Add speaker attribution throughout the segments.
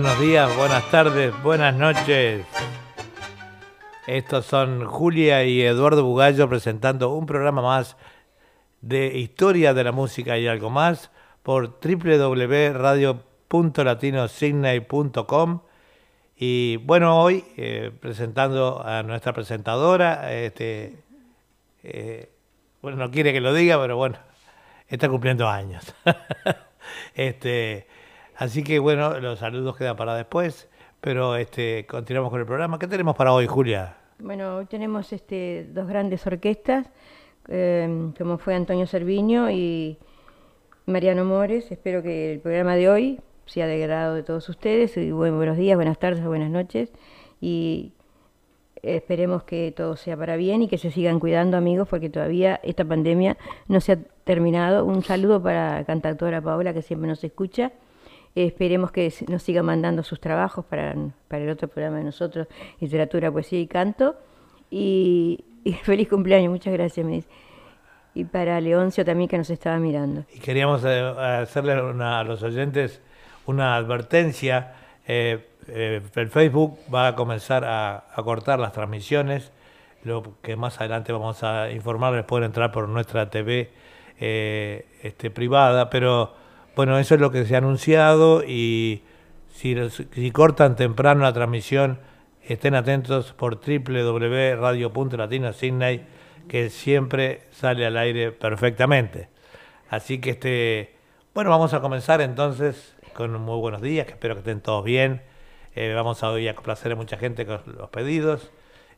Speaker 1: Buenos días, buenas tardes, buenas noches. Estos son Julia y Eduardo Bugallo presentando un programa más de historia de la música y algo más por www.radio.latinosigny.com y bueno, hoy eh, presentando a nuestra presentadora, este, eh, bueno, no quiere que lo diga, pero bueno, está cumpliendo años. este, así que bueno, los saludos quedan para después, pero este, continuamos con el programa. ¿Qué tenemos para hoy, Julia?
Speaker 2: Bueno, hoy tenemos este, dos grandes orquestas, eh, como fue Antonio Cerviño y Mariano Mores. Espero que el programa de hoy sea de grado de todos ustedes. Y buenos días, buenas tardes, buenas noches. Y esperemos que todo sea para bien y que se sigan cuidando, amigos, porque todavía esta pandemia no se ha terminado. Un saludo para la cantautora Paola, que siempre nos escucha. Esperemos que nos siga mandando sus trabajos para, para el otro programa de nosotros, Literatura, Poesía y Canto. Y, feliz cumpleaños, muchas gracias, me Y para Leoncio también que nos estaba mirando.
Speaker 1: Y queríamos eh, hacerle a los oyentes una advertencia. Eh, eh, el Facebook va a comenzar a, cortar las transmisiones, lo que más adelante vamos a informarles, pueden entrar por nuestra TV eh, este, privada, pero bueno, eso es lo que se ha anunciado y si, si cortan temprano la transmisión, estén atentos por www.radio.latino.sydney, que siempre sale al aire perfectamente. Así que este, bueno, vamos a comenzar entonces con muy buenos días, que espero que estén todos bien. Eh, vamos a hoy a complacer a mucha gente con los pedidos.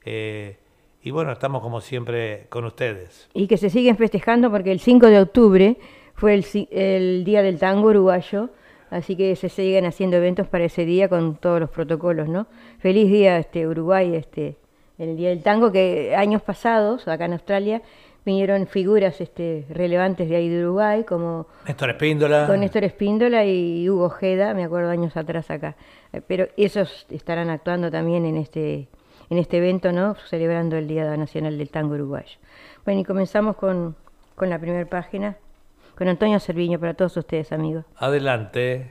Speaker 1: Eh, y bueno, estamos como siempre con ustedes.
Speaker 2: Y que se siguen festejando porque el 5 de octubre fue el, Día del Tango Uruguayo, así que se siguen haciendo eventos para ese día con todos los protocolos, ¿no? Feliz día este Uruguay, este el Día del Tango, que años pasados, acá en Australia, vinieron figuras este, relevantes de ahí de Uruguay, como
Speaker 1: Néstor Espíndola.
Speaker 2: Con Néstor Espíndola y Hugo Ojeda, me acuerdo años atrás acá. Eh, pero esos estarán actuando también en este, en este evento, ¿no? Celebrando el Día Nacional del Tango Uruguayo. Bueno, y comenzamos con, con la primera página, con Antonio Cerviño, para todos ustedes, amigos.
Speaker 1: Adelante.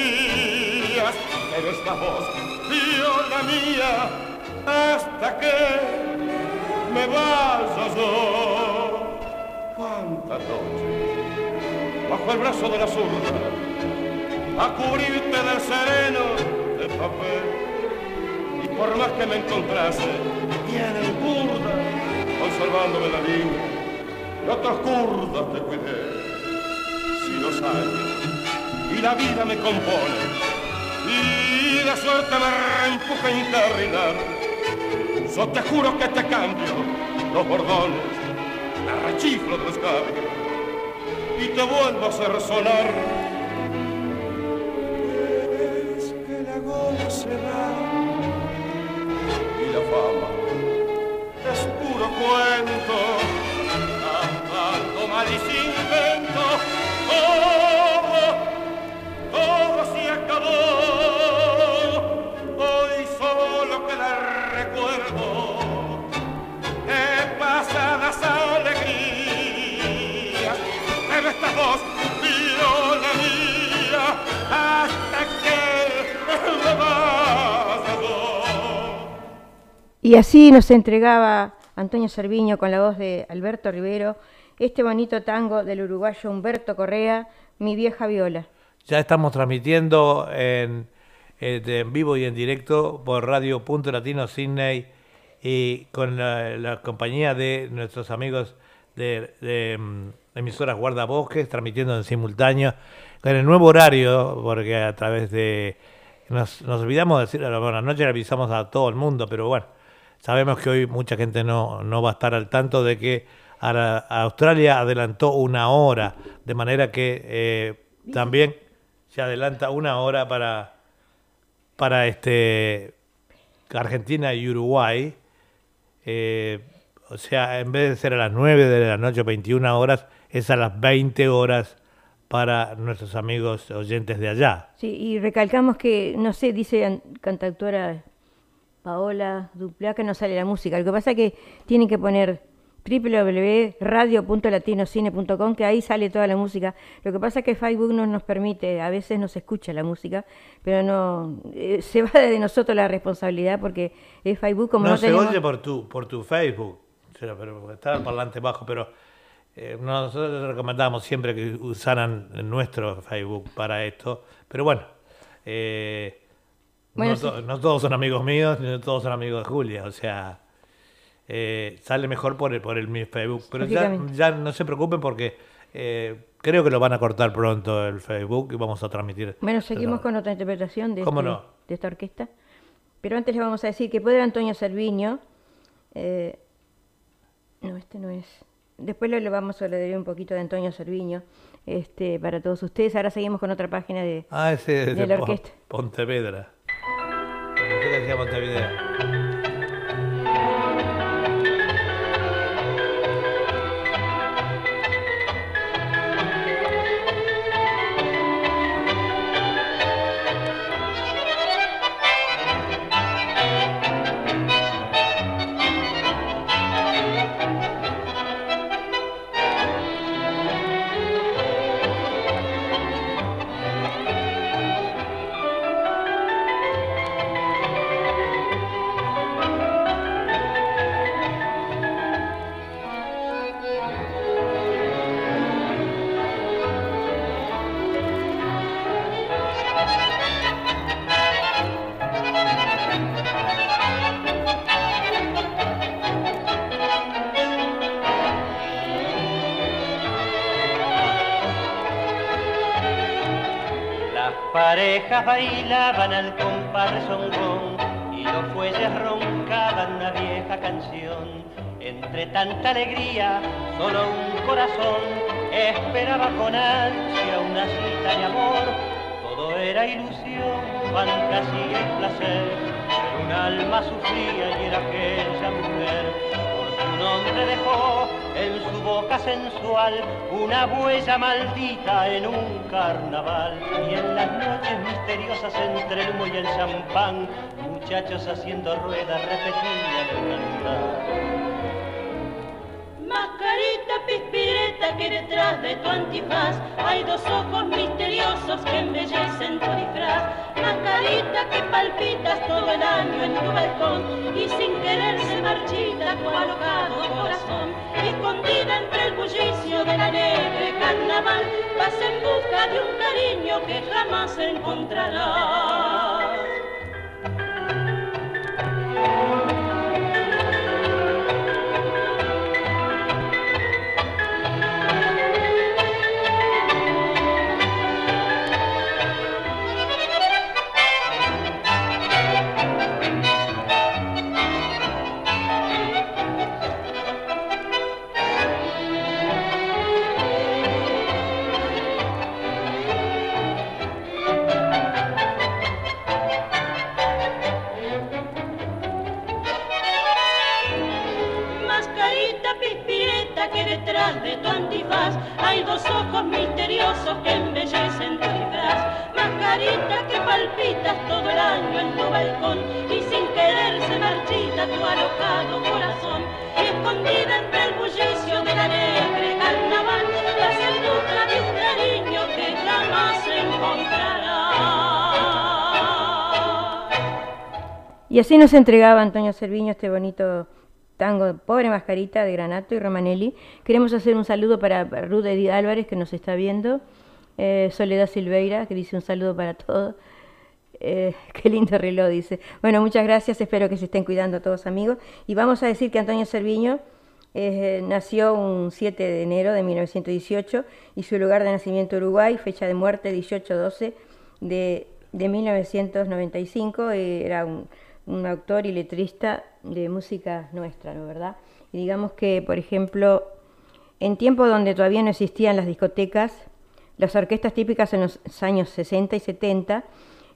Speaker 3: Esta voz yo la mía hasta que me vaya yo. Cuántas noches bajo el brazo de la zurda a cubrirte del sereno de papel y por más que me encontrase tienen curda conservándome la línea y otros curdas te cuidé si los años y la vida me compone si la suerte me reempuja a interrinar, yo te juro que te cambio los bordones, la rechiflo de los cables y te vuelvo a hacer sonar. Es que la goza y la fama es puro cuento, tanto mal
Speaker 2: y
Speaker 3: todo, todo se acabó. nuestras dos, viola mía, hasta que me vas
Speaker 2: Y así nos entregaba Antonio Serviño con la voz de Alberto Rivero este bonito tango del uruguayo Humberto Correa, Mi vieja viola.
Speaker 1: Ya estamos transmitiendo en, en vivo y en directo por Radio Punto Latino Sydney y con la, compañía de nuestros amigos de mm, mm, emisoras Guardabosques, transmitiendo en simultáneo, con el nuevo horario, porque a través de... Nos, olvidamos de decir, bueno, anoche le avisamos a todo el mundo, pero bueno, sabemos que hoy mucha gente no, no va a estar al tanto de que Australia adelantó una hora, de manera que eh, también se adelanta una hora para, para este, Argentina y Uruguay. Eh, o sea, en vez de ser a las 9 de la noche, 21 horas, es a las 20 horas para nuestros amigos oyentes de allá.
Speaker 2: Sí, y recalcamos que, no sé, dice cantautora Paola Duplá que no sale la música. Lo que pasa es que tienen que poner www.radio.latinocine.com, que ahí sale toda la música. Lo que pasa es que Facebook no nos permite, a veces no se escucha la música, pero no eh, se va de nosotros la responsabilidad porque es Facebook como
Speaker 1: no,
Speaker 2: no
Speaker 1: se oye por tu, por tu Facebook, pero está el parlante bajo, pero eh, nosotros recomendamos siempre que usaran nuestro Facebook para esto, pero bueno, eh, no, no todos son amigos míos, ni todos son amigos de Julia, o sea... Eh, sale mejor por el, por el mi Facebook. Pero ya, ya no se preocupen porque eh, creo que lo van a cortar pronto el Facebook y vamos a transmitir.
Speaker 2: Bueno, seguimos con otra interpretación de, este, de esta orquesta. Pero antes le vamos a decir que puede Antonio Cerviño. Eh, no, este no es. Después le, vamos a leer un poquito de Antonio Cerviño este, para todos ustedes. Ahora seguimos con otra página de,
Speaker 1: ah, ese de, la orquesta. Pontevedra. ¿Qué decía Pontevedra?
Speaker 4: Al compás y los fuelles roncaban una vieja canción. Entre tanta alegría, solo un corazón esperaba con ansia una cita de amor. Todo era ilusión, fantasía y placer, pero un alma sufría y era aquella mujer un hombre dejó en su boca sensual una huella maldita en un carnaval. Y en las noches misteriosas entre el humo y el champán, muchachos haciendo ruedas repetían el cantar. Mascarita pispireta que detrás de tu antifaz hay dos ojos misteriosos que embellecen tu disfraz. Que palpitas todo el año en tu balcón y sin querer se marchita tu alocado corazón. Escondida entre el bullicio de la alegre carnaval, vas en busca de un cariño que jamás encontrarás. los ojos misteriosos que embellecen tu disfraz, mascarita que palpitas todo el año en tu balcón.
Speaker 2: Y
Speaker 4: sin querer se marchita tu alojado corazón. Y escondida entre el bullicio del alegre carnaval la seducta de un cariño que jamás encontrará.
Speaker 2: Y así nos entregaba Antonio Serviño este bonito tango Pobre Mascarita de Granato y Romanelli. Queremos hacer un saludo para Ruth Edith Álvarez que nos está viendo, eh, Soledad Silveira que dice un saludo para todos. Eh, qué lindo reloj, dice. Bueno, muchas gracias, espero que se estén cuidando todos amigos. Y vamos a decir que Antonio Cerviño eh, nació un 7 de enero de 1918 y su lugar de nacimiento Uruguay, fecha de muerte 18-12 de, de 1995, era un un autor y letrista de música nuestra, ¿no verdad? Y digamos que, por ejemplo, en tiempos donde todavía no existían las discotecas, las orquestas típicas en los años 60 y 70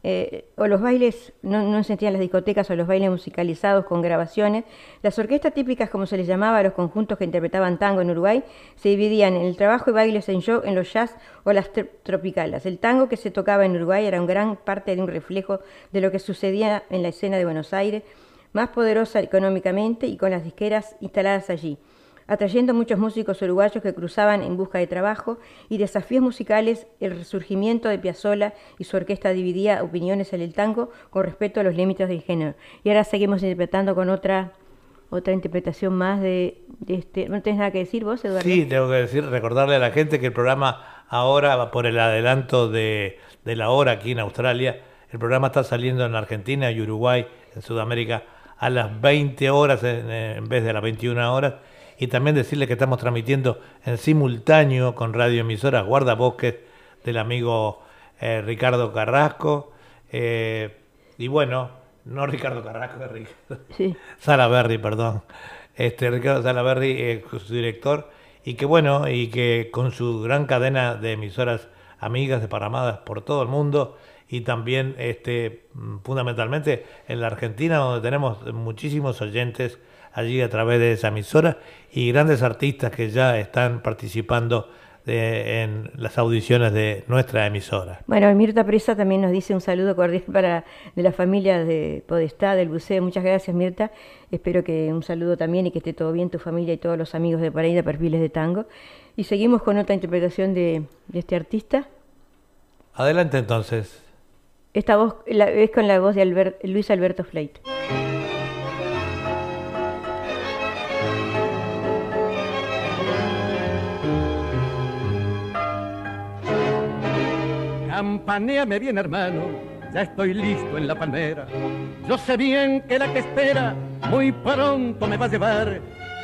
Speaker 2: eh, o los bailes, no, no existían las discotecas o los bailes musicalizados con grabaciones, las orquestas típicas, como se les llamaba a los conjuntos que interpretaban tango en Uruguay, se dividían en el trabajo y bailes en show, en los jazz o las tropicales. El tango que se tocaba en Uruguay era un gran parte de un reflejo de lo que sucedía en la escena de Buenos Aires, más poderosa económicamente y con las disqueras instaladas allí atrayendo muchos músicos uruguayos que cruzaban en busca de trabajo y desafíos musicales, el resurgimiento de Piazzolla y su orquesta dividía opiniones en el tango con respecto a los límites del género. Y ahora seguimos interpretando con otra otra interpretación más de, este. ¿No tenés nada que decir vos, Eduardo?
Speaker 1: Sí, tengo que decir, recordarle a la gente que el programa ahora, por el adelanto de, de la hora aquí en Australia, el programa está saliendo en Argentina y Uruguay, en Sudamérica, a las 20 horas en, en vez de las 21 horas y también decirle que estamos transmitiendo en simultáneo con radioemisoras Guardabosques del amigo eh, Ricardo Carrasco. Eh, y bueno, no Ricardo Carrasco, Ricardo. Sí. Salaberry, perdón. Este, Ricardo Salaberry, eh, su director, y que bueno, y que con su gran cadena de emisoras amigas de Paramadas por todo el mundo y también este fundamentalmente en la Argentina donde tenemos muchísimos oyentes allí a través de esa emisora y grandes artistas que ya están participando en las audiciones de nuestra emisora.
Speaker 2: Bueno, Mirta Presa también nos dice un saludo cordial para de la familia de Podestá, del buceo. Muchas gracias, Mirta. Espero que un saludo también y que esté todo bien tu familia y todos los amigos de Paraíba Perfiles de Tango. Y seguimos con otra interpretación de, este artista.
Speaker 1: Adelante entonces.
Speaker 2: Esta voz es con la voz de Luis Alberto Fleit.
Speaker 5: Campaneame bien, hermano, ya estoy listo en la palmera. Yo sé bien que la que espera muy pronto me va a llevar.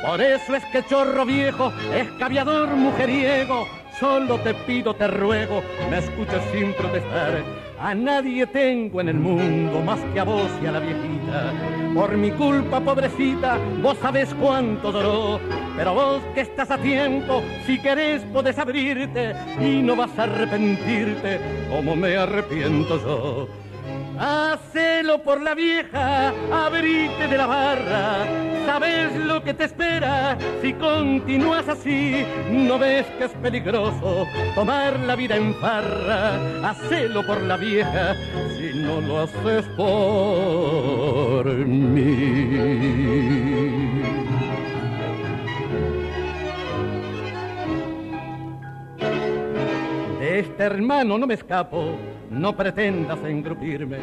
Speaker 5: Por eso es que chorro viejo, escaviador mujeriego, solo te pido, te ruego, me escuches sin protestar. A nadie tengo en el mundo más que a vos y a la viejita. Por mi culpa, pobrecita, vos sabés cuánto dolor. Pero vos que estás a tiempo, si querés podés abrirte y no vas a arrepentirte como me arrepiento yo. Hacelo por la vieja, abrite de la barra. Sabes lo que te espera si continúas así. No ves que es peligroso tomar la vida en farra. Hacelo por la vieja si no lo haces por mí. De este hermano no me escapo no pretendas engrupirme.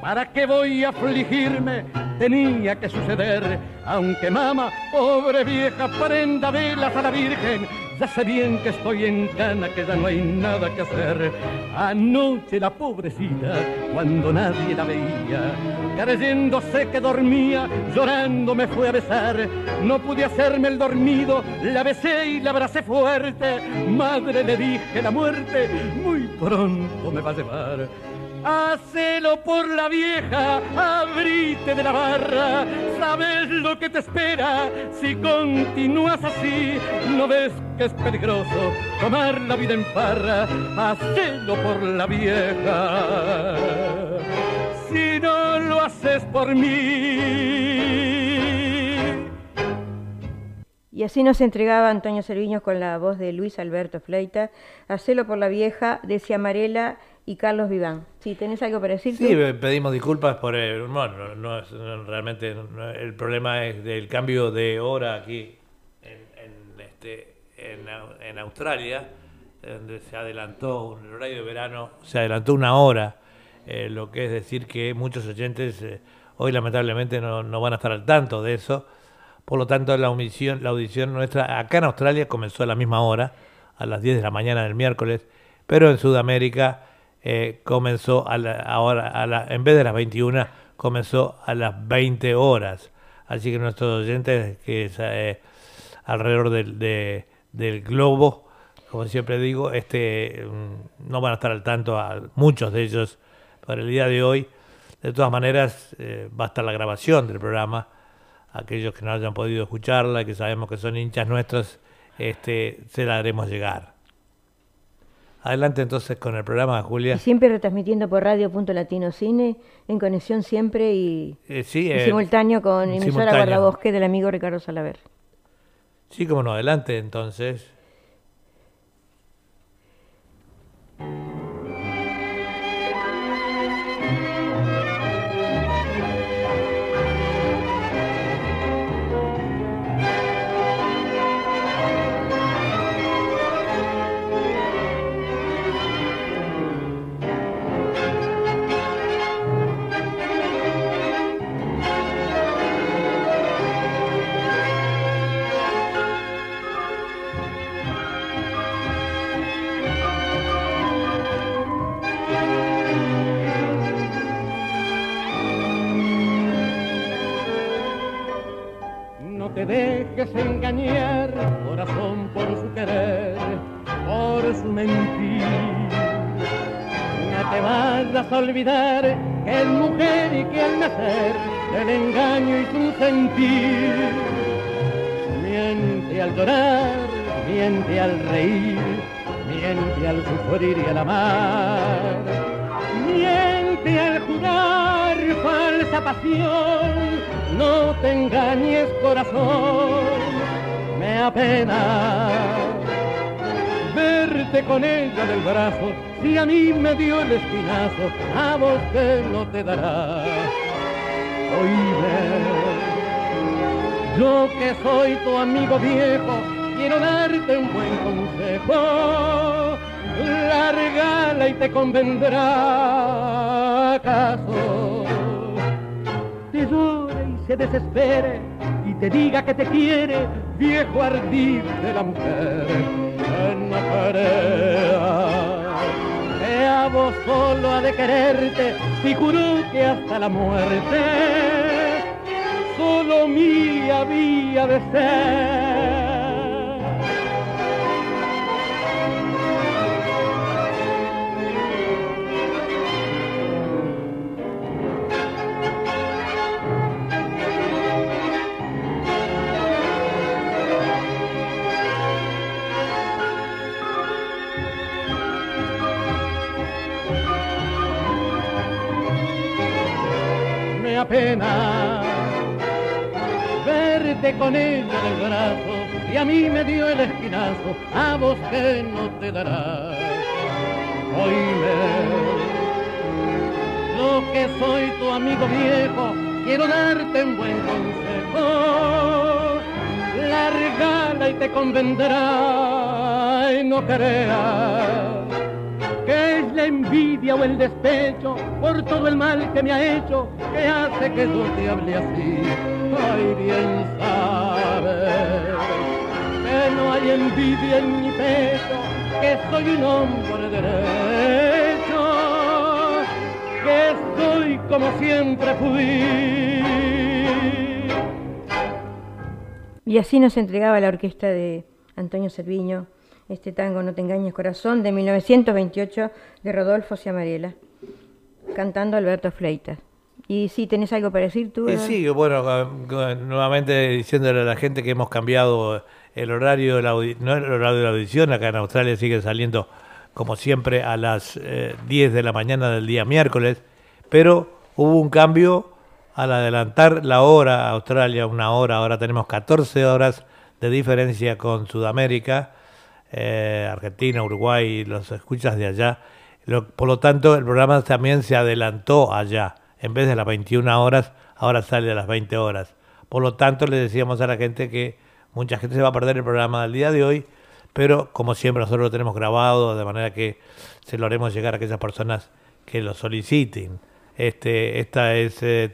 Speaker 5: ¿Para qué voy a afligirme? Tenía que suceder, aunque mamá, pobre vieja, prenda velas a la Virgen. Ya sé bien que estoy en cana, que ya no hay nada que hacer. Anoche la pobrecita, cuando nadie la veía, creyéndose que dormía, llorando me fue a besar. No pude hacerme el dormido, la besé y la abracé fuerte. Madre, le dije la muerte, muy pronto me va a llevar. Hacelo por la vieja, abrite de la barra, sabes lo que te espera si continúas así. No ves que es peligroso tomar la vida en parra, hacelo por la vieja. Si no lo haces por mí.
Speaker 2: Y así nos entregaba Antonio Serviños con la voz de Luis Alberto Fleita, Hacelo por la vieja, de Ciamarela y Carlos Viván. Si tenés algo para decir.
Speaker 1: Sí, pedimos disculpas por el, bueno, no, es, realmente el problema es del cambio de hora aquí en, este, en, Australia, donde se adelantó el horario de verano, se adelantó una hora, eh, lo que es decir que muchos oyentes eh, Hoy lamentablemente no, no van a estar al tanto de eso. Por lo tanto, la la audición nuestra acá en Australia comenzó a la misma hora, a las 10 de la mañana del miércoles, pero en Sudamérica eh, comenzó a la, ahora, a la, en vez de las 21, comenzó a las 20 horas. Así que nuestros oyentes, que es eh, alrededor del, de, del globo, como siempre digo, este mm, no van a estar al tanto a muchos de ellos para el día de hoy. De todas maneras, eh, va a estar la grabación del programa. Aquellos que no hayan podido escucharla, que sabemos que son hinchas nuestros, este, se la haremos llegar. Adelante entonces con el programa, Julia.
Speaker 2: Y siempre retransmitiendo por Radio Punto Latino Cine, en conexión siempre y,
Speaker 1: Eh, sí,
Speaker 2: y
Speaker 1: eh,
Speaker 2: simultáneo con emisora
Speaker 1: simultáneo.
Speaker 2: Guardabosque del amigo Ricardo Salaver.
Speaker 1: Sí, como no, adelante entonces.
Speaker 5: Te dejes engañar, corazón, por su querer, por su mentir. No te vayas a olvidar que es mujer y que al nacer el engaño y su sentir. Miente al llorar, miente al reír, miente al sufrir y al amar. Miente al jurar falsa pasión, no te engañes corazón, me apena verte con ella del brazo, si a mí me dio el espinazo, a vos que no te dará. Oíme, yo que soy tu amigo viejo, quiero darte un buen consejo. Largala y te convendrá acaso. Te llore y se desespere y te diga que te quiere, viejo ardid de la mujer. Que no crea que a vos solo ha de quererte, si juró que hasta la muerte solo mía había de ser. Me apena verte con ella en el brazo y a mí me dio el esquinazo, a vos que no te dará. Oíme, lo que soy tu amigo viejo, quiero darte un buen consejo. Largala y te convendrá y no creas que es la envidia o el despecho por todo el mal que me ha hecho, que hace que yo te hable así. Ay, bien sabes que no hay envidia en mi pecho, que soy un hombre derecho, que soy como siempre fui.
Speaker 2: Y así nos entregaba la orquesta de Antonio Cerviño este tango No te engañes corazón de 1928 de Rodolfo Ciamarela, cantando Alberto Fleitas. Y sí, ¿tenés algo para decir tú?
Speaker 1: Sí, bueno, con- con- nuevamente diciéndole a la gente que hemos cambiado el horario de la, no el horario de la audición, acá en Australia sigue saliendo como siempre a las eh, 10 de la mañana del día miércoles, pero hubo un cambio al adelantar la hora a Australia, una hora, ahora tenemos 14 horas de diferencia con Sudamérica, eh, Argentina, Uruguay, los escuchas de allá. Por lo tanto, el programa también se adelantó allá. En vez de las 21 horas, ahora sale a las 20 horas. Por lo tanto, le decíamos a la gente que mucha gente se va a perder el programa del día de hoy, pero como siempre nosotros lo tenemos grabado, de manera que se lo haremos llegar a aquellas personas que lo soliciten. Este, esta es eh,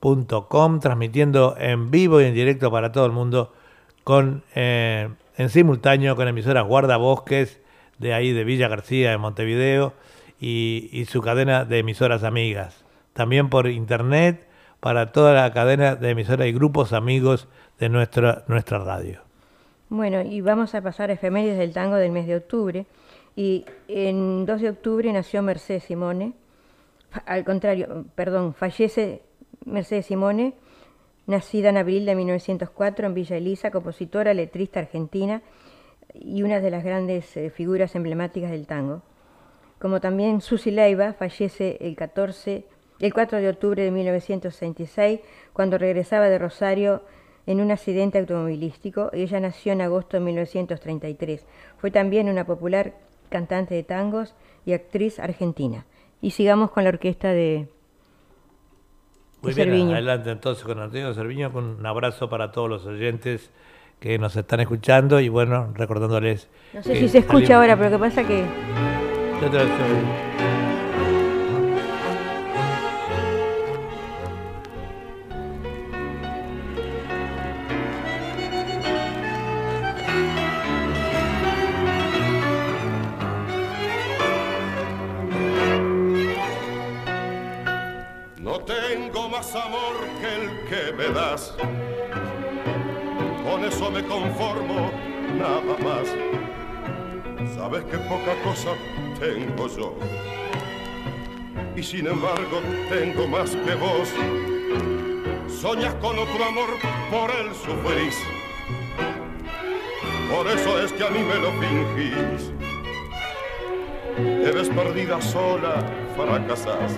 Speaker 1: www.radio.latinosidney.com, transmitiendo en vivo y en directo para todo el mundo, con eh, en simultáneo con emisoras Guardabosques, de ahí de Villa García, de Montevideo, y, y su cadena de emisoras amigas. También por internet para toda la cadena de emisoras y grupos amigos de nuestra, nuestra radio.
Speaker 2: Bueno, y vamos a pasar a efemérides del tango del mes de octubre. Y en 2 de octubre nació Mercedes Simone. Al contrario, perdón, fallece Mercedes Simone, nacida en abril de 1904 en Villa Elisa, compositora, letrista argentina y una de las grandes eh, figuras emblemáticas del tango. Como también Susi Leiva fallece el 14 el 4 de octubre de 1966, cuando regresaba de Rosario en un accidente automovilístico. Ella nació en agosto de 1933. Fue también una popular cantante de tangos y actriz argentina. Y sigamos con la orquesta de,
Speaker 1: Muy bien, adelante entonces con Antonio Cerviño, con un abrazo para todos los oyentes que nos están escuchando y bueno, recordándoles...
Speaker 2: No sé si se escucha ahora, pero lo que pasa que... Yo te lo
Speaker 3: sin embargo tengo más que vos. Soñas con otro amor, por él sufrís. Por eso es que a mí me lo fingís. Eres perdida sola, fracasás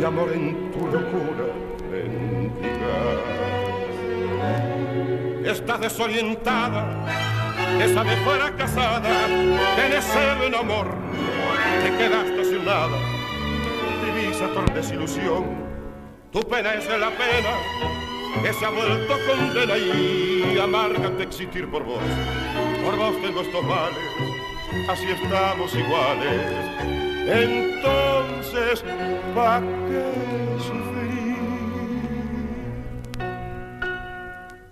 Speaker 3: y amor en tu locura mendigas. Estás desorientada, esa de fuera casada, tenés en amor, te quedaste sin nada, divisa por desilusión, tu pena es la pena que se ha vuelto condena y amarga de existir por vos. Por vos tengo estos males, así estamos iguales entonces ¿pa' qué sufrir?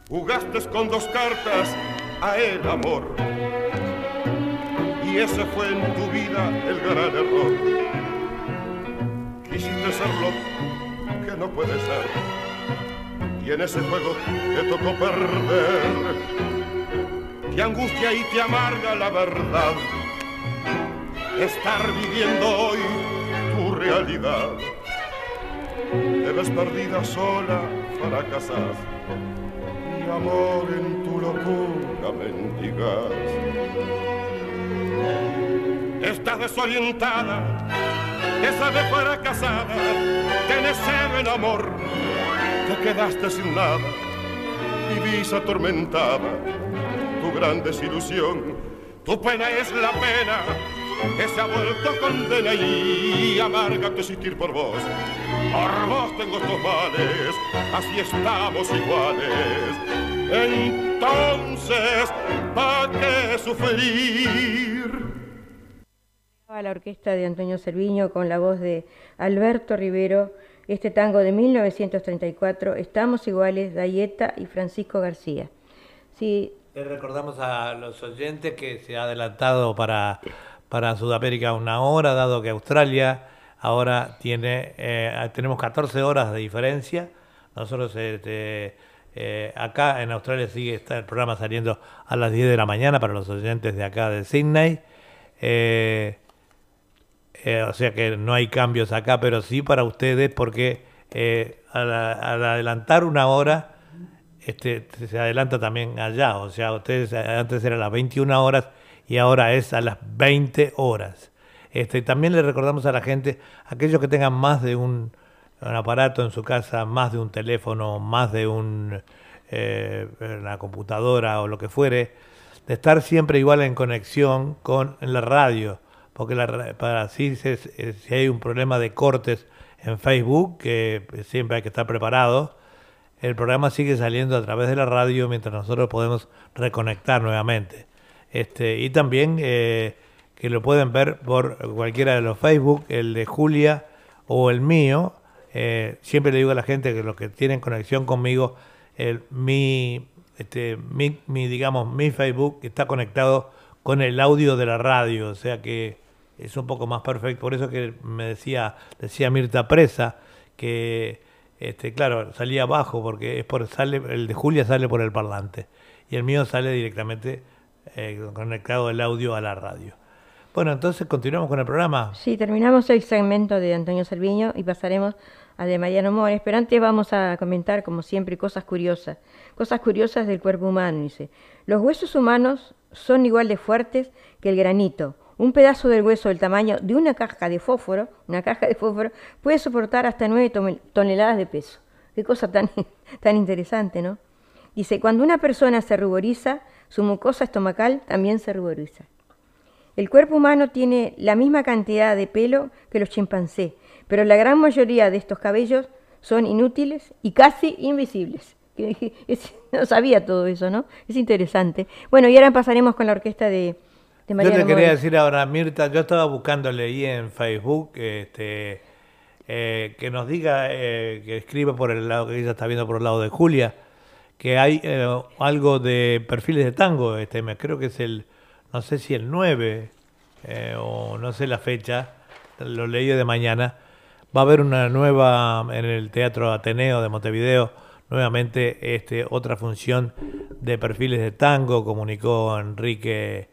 Speaker 3: Jugaste con dos cartas a el amor y ese fue en tu vida el gran error. Quisiste ser lo que no puede ser y en ese juego te tocó perder. Te angustia y te amarga la verdad estar viviendo hoy tu realidad. Debes perdida sola, fracasas, y amor en tu locura mendigas. Estás desorientada, esa de fuera casada, tienes cero en amor, te quedaste sin nada, y vis atormentada, tu gran desilusión, tu pena es la pena que se ha vuelto condena y amarga que existir por vos. Por vos tengo estos males, así estamos iguales. Entonces, ¿para qué sufrir?
Speaker 2: La orquesta de Antonio Cerviño con la voz de Alberto Rivero, este tango de 1934, Estamos iguales, Dayeta y Francisco García.
Speaker 1: Sí. Le recordamos a los oyentes que se ha adelantado para para Sudamérica una hora, dado que Australia ahora tiene, eh, tenemos 14 horas de diferencia. Nosotros este, eh, acá en Australia sigue está el programa saliendo a las 10 de la mañana para los oyentes de acá de Sydney. Eh, o sea que no hay cambios acá, pero sí para ustedes porque al, al, adelantar una hora, este, se adelanta también allá. O sea, ustedes antes eran las 21 horas y ahora es a las 20 horas. Este, también le recordamos a la gente, aquellos que tengan más de un, aparato en su casa, más de un teléfono, más de un, eh, una computadora o lo que fuere, de estar siempre igual en conexión con la radio, porque la, para si, si hay un problema de cortes en Facebook, que siempre hay que estar preparado, el programa sigue saliendo a través de la radio mientras nosotros podemos reconectar nuevamente. Este, y también eh, que lo pueden ver por cualquiera de los Facebook, el de Julia o el mío. Eh, siempre le digo a la gente que los que tienen conexión conmigo, el, mi, este, mi, mi, digamos, mi Facebook está conectado con el audio de la radio, o sea que es un poco más perfecto. Por eso que me decía, decía Mirta Presa, que este, claro, salía abajo, porque es por, sale, el de Julia sale por el parlante. Y el mío sale directamente eh, conectado el audio a la radio. Bueno, entonces continuamos con el programa.
Speaker 2: Sí, terminamos el segmento de Antonio Serviño y pasaremos a de Mariano Mores, pero antes vamos a comentar, como siempre, cosas curiosas. Cosas curiosas del cuerpo humano, dice. Los huesos humanos son igual de fuertes que el granito. Un pedazo del hueso del tamaño de una caja de fósforo, una caja de fósforo, puede soportar hasta 9 toneladas de peso. Qué cosa tan, tan interesante, ¿no? Dice, cuando una persona se ruboriza, su mucosa estomacal también se ruboriza. El cuerpo humano tiene la misma cantidad de pelo que los chimpancés, pero la gran mayoría de estos cabellos son inútiles y casi invisibles. No sabía todo eso, ¿no? Es interesante. Bueno, y ahora pasaremos con la orquesta de, de
Speaker 1: Yo te quería decir ahora, Mirta, yo estaba buscándole ahí en Facebook, este, eh, que nos diga, eh, que escriba por el lado, que ella está viendo por el lado de Julia, que hay eh, algo de perfiles de tango, este mes, creo que es el, no sé si el 9 eh, o no sé la fecha, lo leí de mañana, va a haber una nueva en el Teatro Ateneo de Montevideo, nuevamente este, otra función de perfiles de tango, comunicó Enrique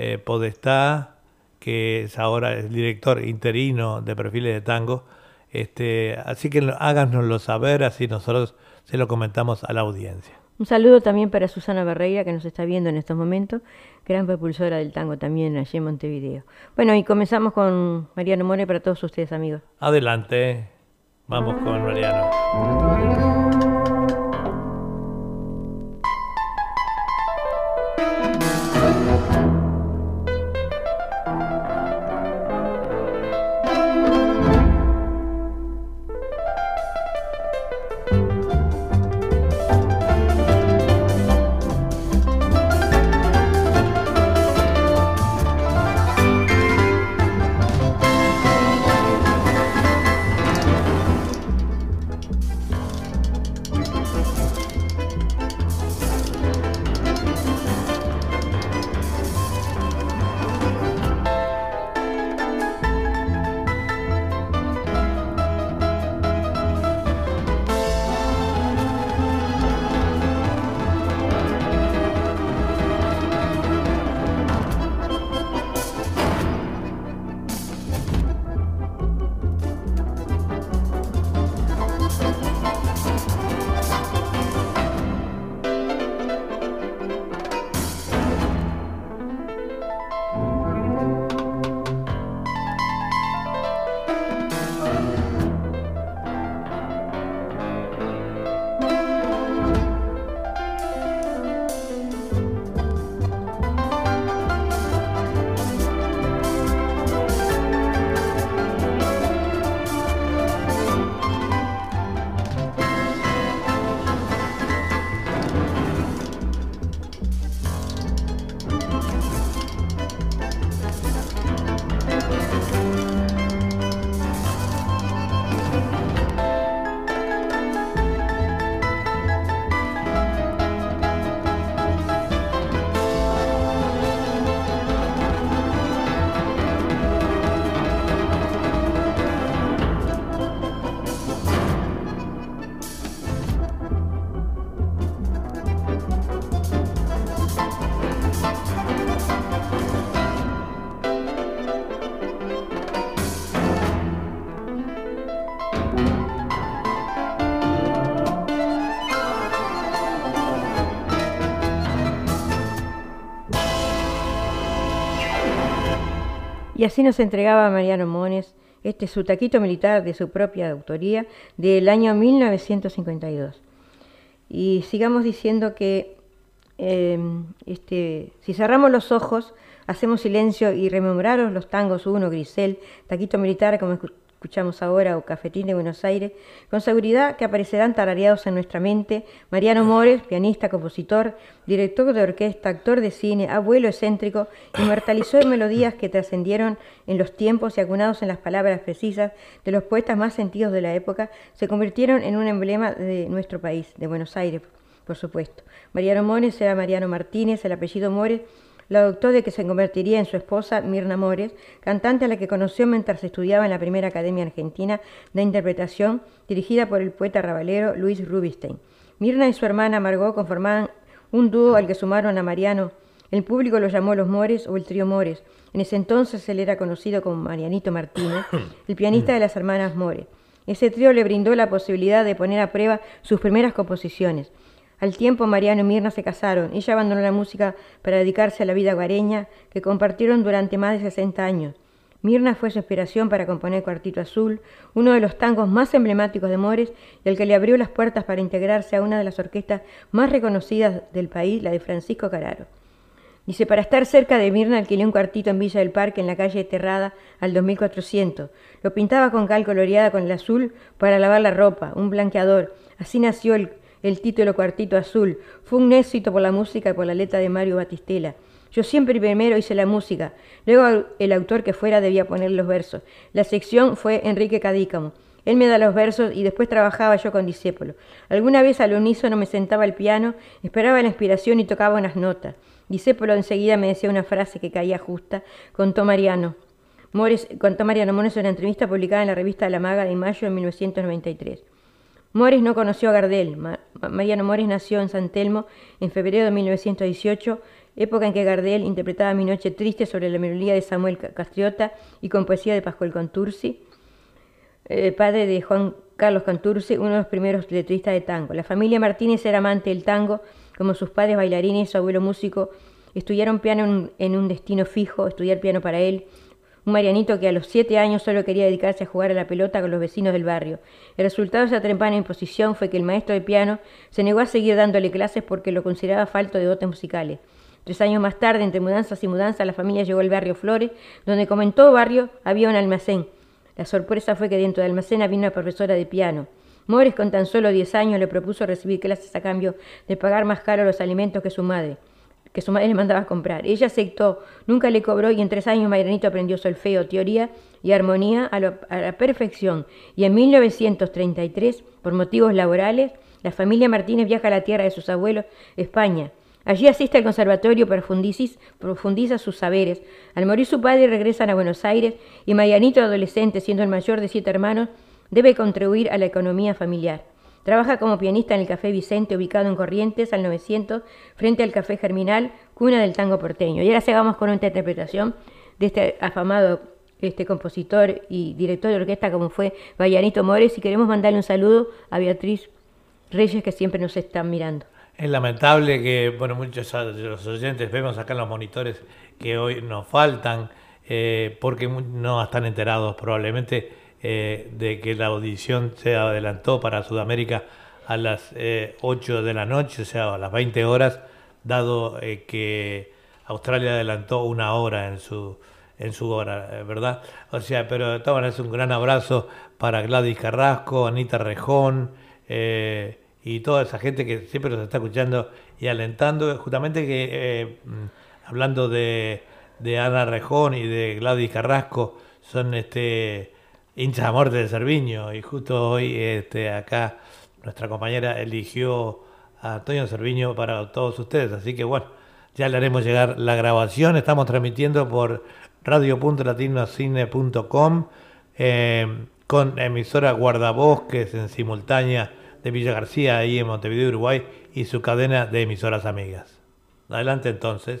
Speaker 1: eh, Podestá, que es ahora el director interino de perfiles de tango, este, así que háganoslo saber, así nosotros se lo comentamos a la audiencia.
Speaker 2: Un saludo también para Susana Barreira, que nos está viendo en estos momentos, gran propulsora del tango también allí en Montevideo. Bueno, y comenzamos con Mariano More para todos ustedes, amigos.
Speaker 1: Adelante, vamos con Mariano.
Speaker 2: Así nos entregaba Mariano Mones este su taquito militar de su propia autoría del año 1952. Y sigamos diciendo que em, este, si cerramos los ojos, hacemos silencio y rememoramos los tangos 1, Grisel, Taquito Militar, como, escuchamos ahora, o Cafetín de Buenos Aires, con seguridad que aparecerán tarareados en nuestra mente Mariano Mores, pianista, compositor, director de orquesta, actor de cine, abuelo excéntrico, inmortalizó en melodías que trascendieron en los tiempos y acunados en las palabras precisas de los poetas más sentidos de la época, se convirtieron en un emblema de nuestro país, de Buenos Aires, por supuesto. Mariano Mores era Mariano Martínez, el apellido Mores la adoptó de que se convertiría en su esposa Mirna Mores, cantante a la que conoció mientras estudiaba en la primera Academia Argentina de Interpretación, dirigida por el poeta rabalero Luis Rubinstein. Mirna y su hermana Margot conformaban un dúo al que sumaron a Mariano. El público lo llamó Los Mores o el Trío Mores. En ese entonces él era conocido como Marianito Martínez, el pianista de las hermanas Mores. Ese trío le brindó la posibilidad de poner a prueba sus primeras composiciones. Al tiempo Mariano y Mirna se casaron. Ella abandonó la música para dedicarse a la vida guareña que compartieron durante más de 60 años. Mirna fue su inspiración para componer Cuartito Azul, uno de los tangos más emblemáticos de Mores y el que le abrió las puertas para integrarse a una de las orquestas más reconocidas del país, la de Francisco Cararo. Dice, para estar cerca de Mirna alquilé un cuartito en Villa del Parque, en la calle Terrada, al 2400. Lo pintaba con cal coloreada con el azul para lavar la ropa, un blanqueador. Así nació el el título Cuartito Azul. Fue un éxito por la música y por la letra de Mario Batistela. Yo siempre primero hice la música, luego el autor que fuera debía poner los versos. La sección fue Enrique Cadícamo. Él me da los versos y después trabajaba yo con discípulos. Alguna vez al unísono me sentaba al piano, esperaba la inspiración y tocaba unas notas. Discípulo enseguida me decía una frase que caía justa, contó Mariano. Mores, contó Mariano Mores en una entrevista publicada en la revista La Maga de mayo de 1993. Mores no conoció a Gardel. Mariano Mores nació en San Telmo en febrero de 1918, época en que Gardel interpretaba Mi Noche Triste sobre la melodía de Samuel Castriota y con poesía de Pascual Contursi, eh, padre de Juan Carlos Contursi, uno de los primeros letristas de tango. La familia Martínez era amante del tango, como sus padres bailarines y su abuelo músico. Estudiaron piano en un destino fijo, estudiar piano para él un Marianito que a los siete años solo quería dedicarse a jugar a la pelota con los vecinos del barrio. El resultado de esa trempana imposición fue que el maestro de piano se negó a seguir dándole clases porque lo consideraba falto de dotes musicales. Tres años más tarde, entre mudanzas y mudanzas, la familia llegó al barrio Flores, donde como en todo barrio había un almacén. La sorpresa fue que dentro del almacén había una profesora de piano. Mores, con tan solo diez años, le propuso recibir clases a cambio de pagar más caro los alimentos que su madre que su madre le mandaba a comprar. Ella aceptó, nunca le cobró y en tres años Marianito aprendió solfeo, teoría y armonía a, la perfección. Y en 1933, por motivos laborales, la familia Martínez viaja a la tierra de sus abuelos, España. Allí asiste al conservatorio, profundiza sus saberes. Al morir su padre regresan a Buenos Aires y Marianito, adolescente, siendo el mayor de siete hermanos, debe contribuir a la economía familiar. Trabaja como pianista en el Café Vicente, ubicado en Corrientes, al 900, frente al Café Germinal, cuna del tango porteño. Y ahora sigamos con una interpretación de este afamado este compositor y director de orquesta como fue Vallanito Mores y queremos mandarle un saludo a Beatriz Reyes que siempre nos están mirando.
Speaker 1: Es lamentable que, bueno, muchos de los oyentes vemos acá en los monitores que hoy nos faltan eh, porque no están enterados probablemente eh, de que la audición se adelantó para Sudamérica a las 8 eh, de la noche, o sea, a las 20 horas, dado eh, que Australia adelantó una hora en su en su hora, ¿verdad? O sea, pero de todas maneras un gran abrazo para Gladys Carrasco, Anita Rejón y toda esa gente que siempre nos está escuchando y alentando, justamente que mm, hablando de, de Ana Rejón y de Gladys Carrasco, son este hinchas a muerte de Cerviño y justo hoy este, acá nuestra compañera eligió a Antonio Cerviño para todos ustedes, así que bueno, ya le haremos llegar la grabación, estamos transmitiendo por radio.latinocine.com eh, con emisora Guardabosques en simultánea de Villa García, ahí en Montevideo, Uruguay, y su cadena de emisoras amigas. Adelante entonces.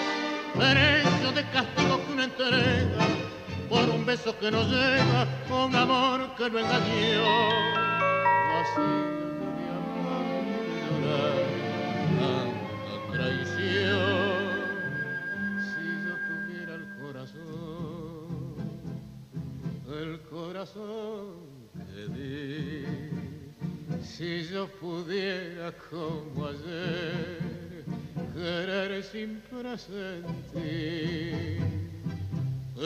Speaker 6: Precio de castigo que una entrega por un beso que no llega, un amor que lo engañó. Así y de llorar tanta traición. Si yo tuviera el corazón, el corazón que di, si yo pudiera como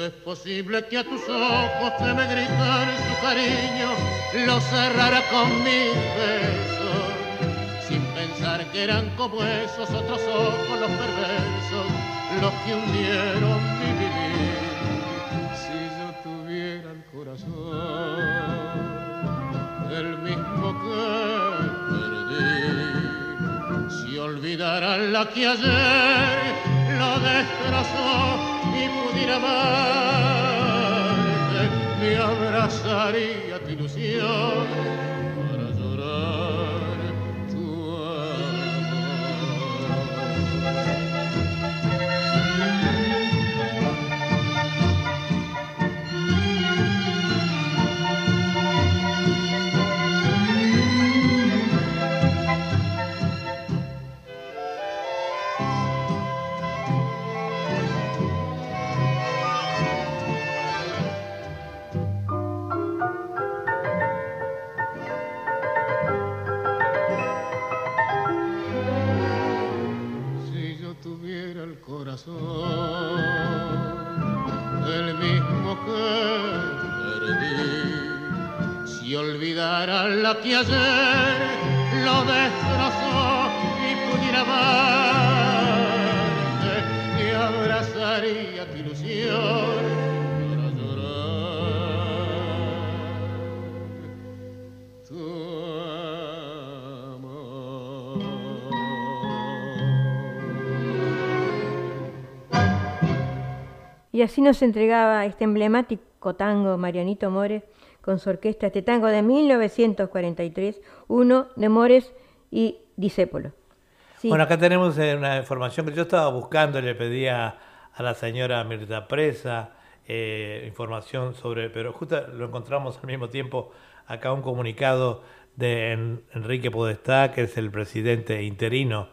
Speaker 6: es posible que a tus ojos que me gritan su cariño lo cerrara con mis besos, sin pensar que eran como esos otros ojos los perversos, los que hundieron mi vivir. Si yo tuviera el corazón, el mismo que perdí, si olvidara la que ayer lo destrozó y pudiera amarte, me abrazaría tu ilusión el mismo que perdí, si olvidara la que ayer lo destrozó y pudiera amarte, me abrazaría tu ilusión
Speaker 2: Y así nos entregaba este emblemático tango Marianito Mores con su orquesta, este tango de 1943, uno de Mores y Disépolo.
Speaker 1: Bueno, acá tenemos eh, una información que yo estaba buscando le pedía a la señora Mirta Presa eh, información sobre, pero justo lo encontramos al mismo tiempo acá un comunicado de En- Enrique Podestá, que es el presidente interino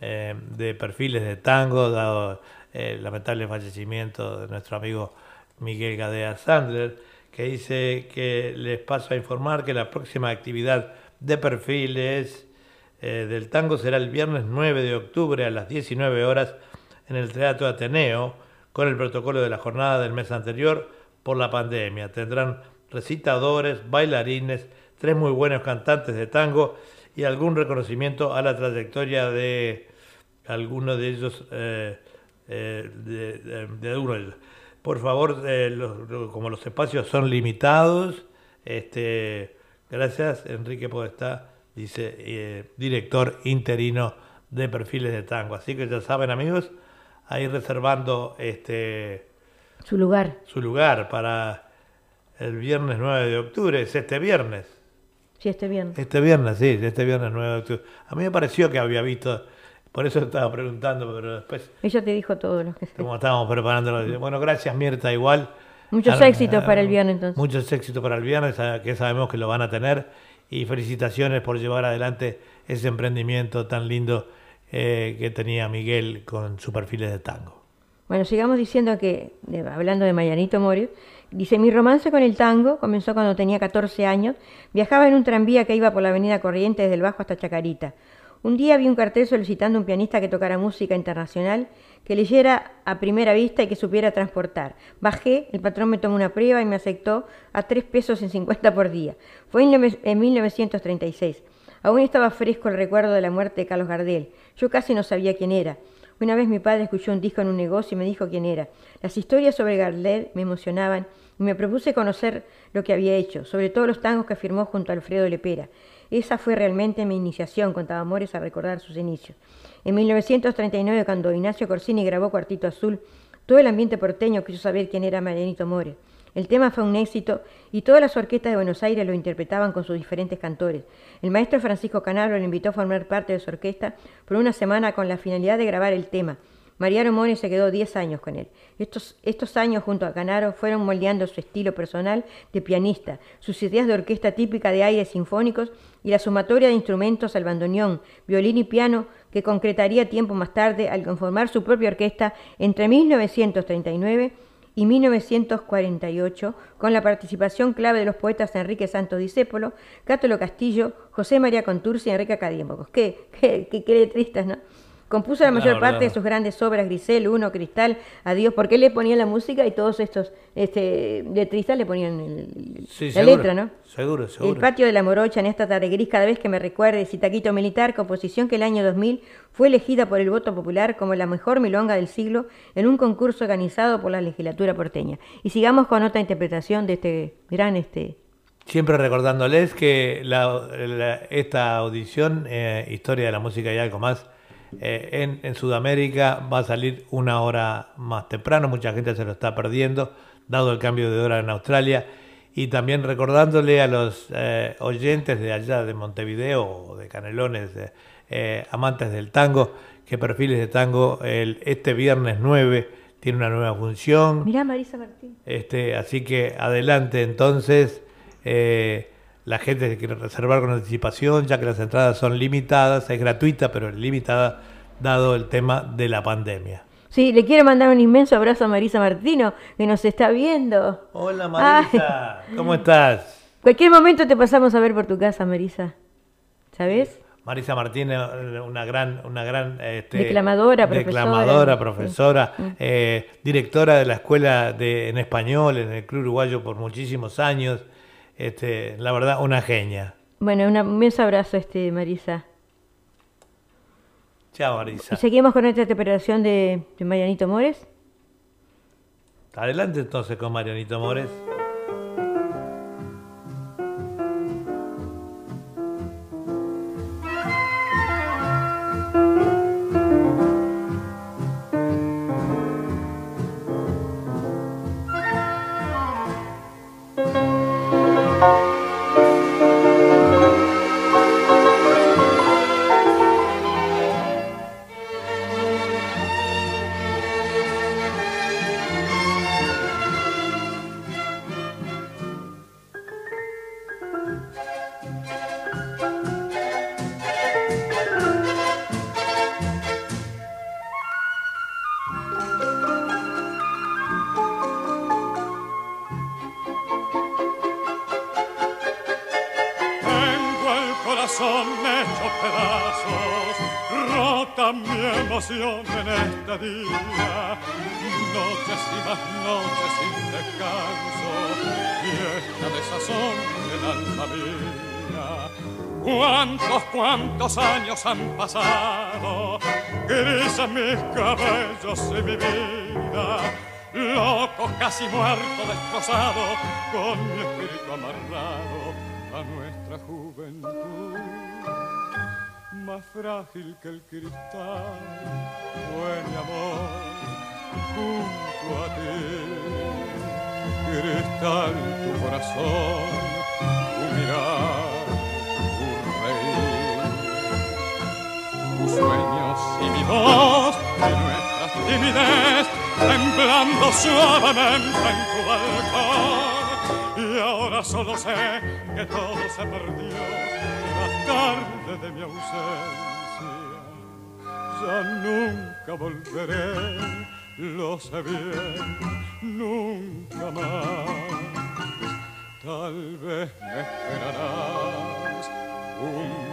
Speaker 1: eh, de Perfiles de Tango, dado el lamentable fallecimiento de nuestro amigo Miguel Gadea Sandler, que dice que les paso a informar que la próxima actividad de Perfiles eh, del tango será el viernes 9 de octubre a las 19 horas en el Teatro Ateneo, con el protocolo de la jornada del mes anterior por la pandemia. Tendrán recitadores, bailarines, tres muy buenos cantantes de tango y algún reconocimiento a la trayectoria de algunos de ellos, eh, eh, de, de- de ellos. Por favor, eh, los- como los espacios son limitados, este, gracias Enrique Podestá, dice eh, director interino de perfiles de tango. Así que ya saben amigos, ahí reservando este
Speaker 2: su lugar.
Speaker 1: su lugar para el viernes 9 de octubre, es este viernes.
Speaker 2: Sí, este bien.
Speaker 1: Este viernes, sí, este viernes 9 de octubre. A mí me pareció que había visto, por eso estaba preguntando, pero después,
Speaker 2: Ella te dijo todo lo que sé.
Speaker 1: como estábamos preparándolo, bueno, gracias Mirta, igual.
Speaker 2: Muchos
Speaker 1: Ah,
Speaker 2: éxitos
Speaker 1: ah,
Speaker 2: para el viernes, entonces.
Speaker 1: Muchos éxitos para el viernes, ah, que sabemos que lo van a tener, y felicitaciones por llevar adelante ese emprendimiento tan lindo eh, que tenía Miguel con sus perfiles de tango.
Speaker 2: Bueno, sigamos diciendo que, de- hablando de Marianito Morio, dice, mi romance con el tango comenzó cuando tenía 14 años, viajaba en un tranvía que iba por la avenida Corrientes desde el Bajo hasta Chacarita. Un día vi un cartel solicitando a un pianista que tocara música internacional, que leyera a primera vista y que supiera transportar. Bajé, el patrón me tomó una prueba y me aceptó a 3 pesos en 50 por día. Fue en nove- en 1936. Aún estaba fresco el recuerdo de la muerte de Carlos Gardel. Yo casi no sabía quién era. Una vez mi padre escuchó un disco en un negocio y me dijo quién era. Las historias sobre Gardel me emocionaban y me propuse conocer lo que había hecho, sobre todo los tangos que firmó junto a Alfredo Lepera. Esa fue realmente mi iniciación, contaba Amores a recordar sus inicios. En 1939, cuando Ignacio Corsini grabó Cuartito Azul, todo el ambiente porteño quiso saber quién era Marianito More. El tema fue un éxito y todas las orquestas de Buenos Aires lo interpretaban con sus diferentes cantores. El maestro Francisco Canaro lo invitó a formar parte de su orquesta por una semana con la finalidad de grabar el tema. Mariano More se quedó 10 años con él. Estos, estos años junto a Canaro fueron moldeando su estilo personal de pianista, sus ideas de orquesta típica de aires sinfónicos y la sumatoria de instrumentos al bandoneón, violín y piano que concretaría tiempo más tarde al conformar su propia orquesta entre 1939 y 1948, con la participación clave de los poetas Enrique Santos Discépolo, Cátolo Castillo, José María Contursi y Enrique Académicos. Qué, qué, qué, qué letristas, ¿no? Compuso la mayor parte de sus grandes obras, Grisel, Uno, Cristal, Adiós, porque él le ponía la música y todos estos este, letristas le ponían el-
Speaker 1: Sí,
Speaker 2: la
Speaker 1: seguro,
Speaker 2: letra, ¿no?
Speaker 1: Seguro, seguro.
Speaker 2: El patio de la Morocha en esta tarde gris, cada vez que me recuerde, Citaquito Militar, composición que el año 2000 fue elegida por el voto popular como la mejor milonga del siglo en un concurso organizado por la legislatura porteña. Y sigamos con otra interpretación de este gran este,
Speaker 1: Siempre recordándoles que la- la- esta audición, eh, Historia de la Música y algo más, eh, en, en Sudamérica va a salir una hora más temprano, mucha gente se lo está perdiendo, dado el cambio de hora en Australia. Y también recordándole a los eh, oyentes de allá de Montevideo o de Canelones, eh, amantes del tango, que Perfiles de Tango el, este viernes 9 tiene una nueva función.
Speaker 2: Mirá Marisa Martín.
Speaker 1: Este, así que adelante entonces. eh, la gente que quiere reservar con anticipación, ya que las entradas son limitadas, es gratuita, pero es limitada, dado el tema de la pandemia.
Speaker 2: Sí, le quiero mandar un inmenso abrazo a Marisa Martino, que nos está viendo.
Speaker 1: Hola Marisa, ¿cómo estás?
Speaker 2: Cualquier momento te pasamos a ver por tu casa, Marisa. ¿Sabes?
Speaker 1: Marisa Martínez, una gran, una gran este,
Speaker 2: Declamadora, profesora.
Speaker 1: declamadora, profesora,
Speaker 2: Mm.
Speaker 1: eh, directora de la escuela de, en español en el Club Uruguayo por muchísimos años. Este, la verdad, una genia.
Speaker 2: Bueno, un inmenso abrazo, este, Marisa.
Speaker 1: Chao,
Speaker 2: Y
Speaker 1: Marisa.
Speaker 2: seguimos con interpretación de, de Marianito Mores.
Speaker 1: Adelante entonces con Marianito Mores.
Speaker 7: Han pasado, grises mis cabellos y mi vida. Loco, casi muerto, destrozado, con mi espíritu amarrado a nuestra juventud. Más frágil que el cristal, fue mi amor junto a ti. Cristal, tu corazón, tu mirar, sueños y mi voz y nuestras timidez temblando suavemente en tu balcón y ahora solo sé que todo se perdió la tarde de mi ausencia. Ya nunca volveré lo sé bien nunca más. Tal vez me esperarás junto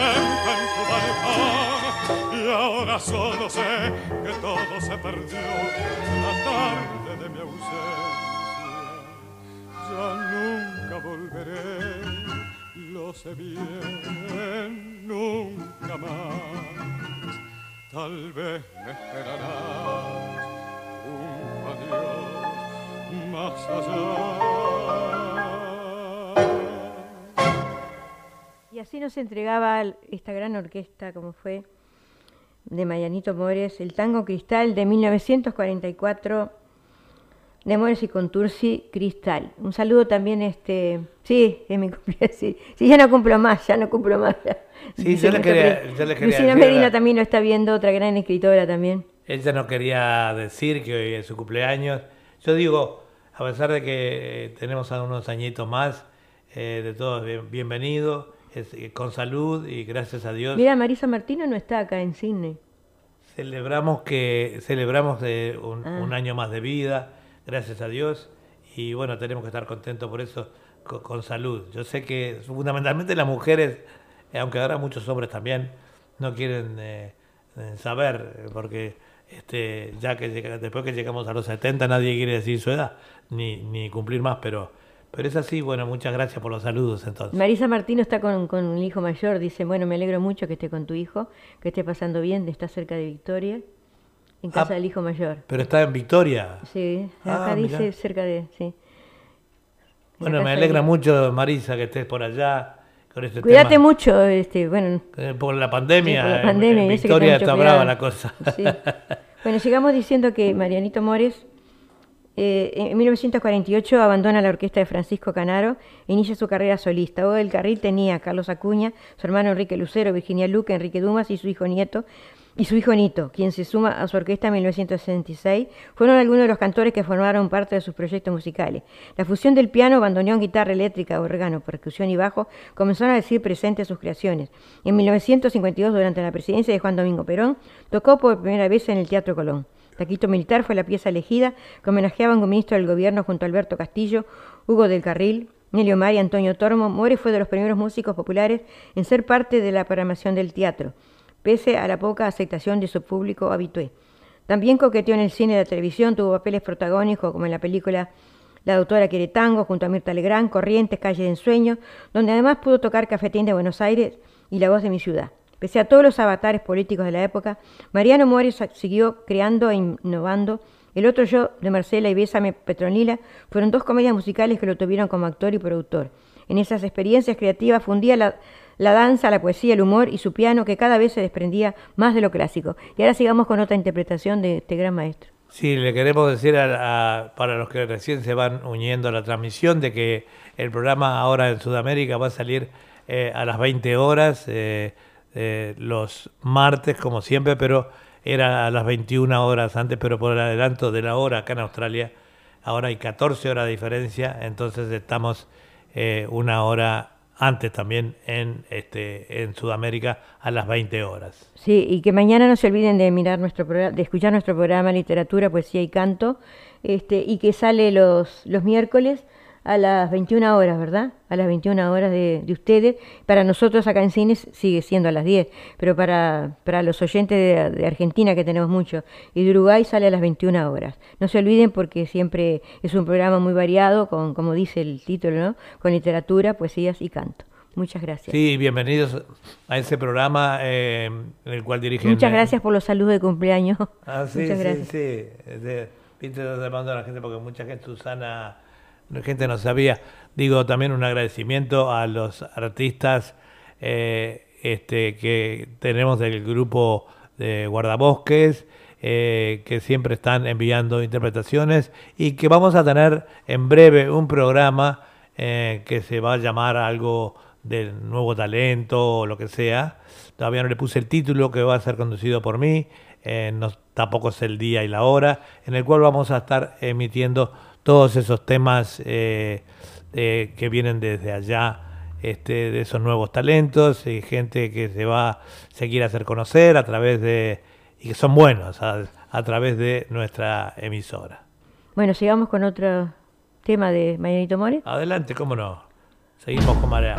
Speaker 7: en tu balcón. Y
Speaker 3: ahora solo sé que todo se perdió la tarde de mi ausencia. Ya nunca volveré, lo sé bien, nunca más. Tal vez me esperarás un adiós más allá.
Speaker 2: Así nos entregaba esta gran orquesta como fue de Marianito Mores, el tango Cristal de 1944 de Mores y Contursi Cristal. Un saludo también, este, sí, es mi cumpleaños, sí, sí, ya no cumplo más, ya no cumplo más. ya.
Speaker 1: Sí, yo le quería- yo le quería
Speaker 2: Lucina Medina también lo está viendo, otra gran escritora también.
Speaker 1: Ella no quería decir que hoy es su cumpleaños. Yo digo, a pesar de que eh, tenemos unos añitos más, eh, de todos bien- bienvenido, es, eh, con salud y gracias a Dios.
Speaker 2: Mira, Marisa Martino no está acá en Sydney.
Speaker 1: Celebramos que celebramos de un,
Speaker 2: Ah.
Speaker 1: un año más de vida, gracias a Dios, y bueno, tenemos que estar contentos por eso, co- con, salud. Yo sé que fundamentalmente las mujeres, eh, aunque ahora muchos hombres también, no quieren eh, eh, saber, eh, porque este, ya que después que llegamos a los 70 nadie quiere decir su edad, ni, ni cumplir más, pero, pero es así, bueno, muchas gracias por los saludos entonces.
Speaker 2: Marisa Martino está con, con un hijo mayor, dice, bueno, me alegro mucho que esté con tu hijo, que esté pasando bien, está cerca de Victoria, en casa
Speaker 1: Ah.
Speaker 2: del hijo mayor.
Speaker 1: Pero está en Victoria.
Speaker 2: Sí,
Speaker 1: Ah,
Speaker 2: acá dice
Speaker 1: mirá.
Speaker 2: cerca de, sí. En
Speaker 1: Bueno, me
Speaker 2: casa
Speaker 1: alegra
Speaker 2: de-
Speaker 1: mucho, Marisa, que estés por allá con este
Speaker 2: Cuídate
Speaker 1: tema.
Speaker 2: mucho, este, bueno,
Speaker 1: Eh, Por la pandemia,
Speaker 2: Sí, por la
Speaker 1: en-
Speaker 2: pandemia,
Speaker 1: en
Speaker 2: que
Speaker 1: Victoria
Speaker 2: mucho
Speaker 1: está brava la cosa.
Speaker 2: Sí. Bueno, llegamos diciendo que Marianito Mores eh, en 1948 abandona la orquesta de Francisco Canaro e inicia su carrera solista. O el carril tenía a Carlos Acuña, su hermano Enrique Lucero, Virginia Luque, Enrique Dumas y su hijo nieto y su hijo Nito, quien se suma a su orquesta en 1966, fueron algunos de los cantores que formaron parte de sus proyectos musicales. La fusión del piano, bandoneón, guitarra eléctrica, órgano, percusión y bajo comenzaron a decir presente en sus creaciones. En 1952, durante la presidencia de Juan Domingo Perón, tocó por primera vez en el Teatro Colón. Taquito Militar fue la pieza elegida que homenajeaba a un ministro del gobierno junto a Alberto Castillo, Hugo del Carril, Nelio Mar y Antonio Tormo. Mores fue de los primeros músicos populares en ser parte de la programación del teatro, pese a la poca aceptación de su público habitué. También coqueteó en el cine y la televisión, tuvo papeles protagónicos como en la película La doctora quiere tango junto a Mirta Legrand, Corrientes, Calle de Ensueño, donde además pudo tocar Cafetín de Buenos Aires y La voz de mi ciudad. Pese a todos los avatares políticos de la época, Mariano Mores siguió creando e innovando. El otro yo de Marcela y Bésame Petronila fueron dos comedias musicales que lo tuvieron como actor y productor. En esas experiencias creativas fundía la, la danza, la poesía, el humor y su piano que cada vez se desprendía más de lo clásico. Y ahora sigamos con otra interpretación de este gran maestro.
Speaker 1: Sí, le queremos decir a, a- para los que recién se van uniendo a la transmisión de que el programa ahora en Sudamérica va a salir eh, a las 20 horas, eh, eh, los martes como siempre, pero era a las 21 horas antes, pero por el adelanto de la hora acá en Australia, ahora hay 14 horas de diferencia, entonces estamos eh, una hora antes también en, este, en Sudamérica a las 20 horas.
Speaker 2: Sí, y que mañana no se olviden de mirar nuestro de escuchar nuestro programa Literatura, Poesía y Canto, este, y que sale los, los miércoles a las 21 horas, ¿verdad? A las 21 horas de, de ustedes. Para nosotros acá en Cines sigue siendo a las 10, pero para, para los oyentes de, de Argentina, que tenemos muchos, y de Uruguay sale a las 21 horas. No se olviden porque siempre es un programa muy variado, con, como dice el título, ¿no? Con literatura, poesías y canto. Muchas gracias.
Speaker 1: Sí, bienvenidos a ese programa eh, en el cual dirigen.
Speaker 2: Muchas gracias por los saludos de cumpleaños.
Speaker 1: Ah, sí,
Speaker 2: Muchas
Speaker 1: sí,
Speaker 2: gracias.
Speaker 1: sí. De, viste, te mando a la gente porque mucha gente, Susana, la gente no sabía. Digo también un agradecimiento a los artistas eh, este, que tenemos del grupo de guardabosques. eh, que siempre están enviando interpretaciones y que vamos a tener en breve un programa eh, que se va a llamar algo del nuevo talento o lo que sea. Todavía no le puse el título que va a ser conducido por mí, no, tampoco es el día y la hora, en el cual vamos a estar emitiendo todos esos temas eh, eh, que vienen desde allá, este, de esos nuevos talentos y gente que se va se quiere hacer conocer a través de, y que son buenos, a, a través de nuestra emisora.
Speaker 2: Bueno, sigamos con otro tema de Marianito Mores.
Speaker 1: Adelante, cómo no. Seguimos con Marea.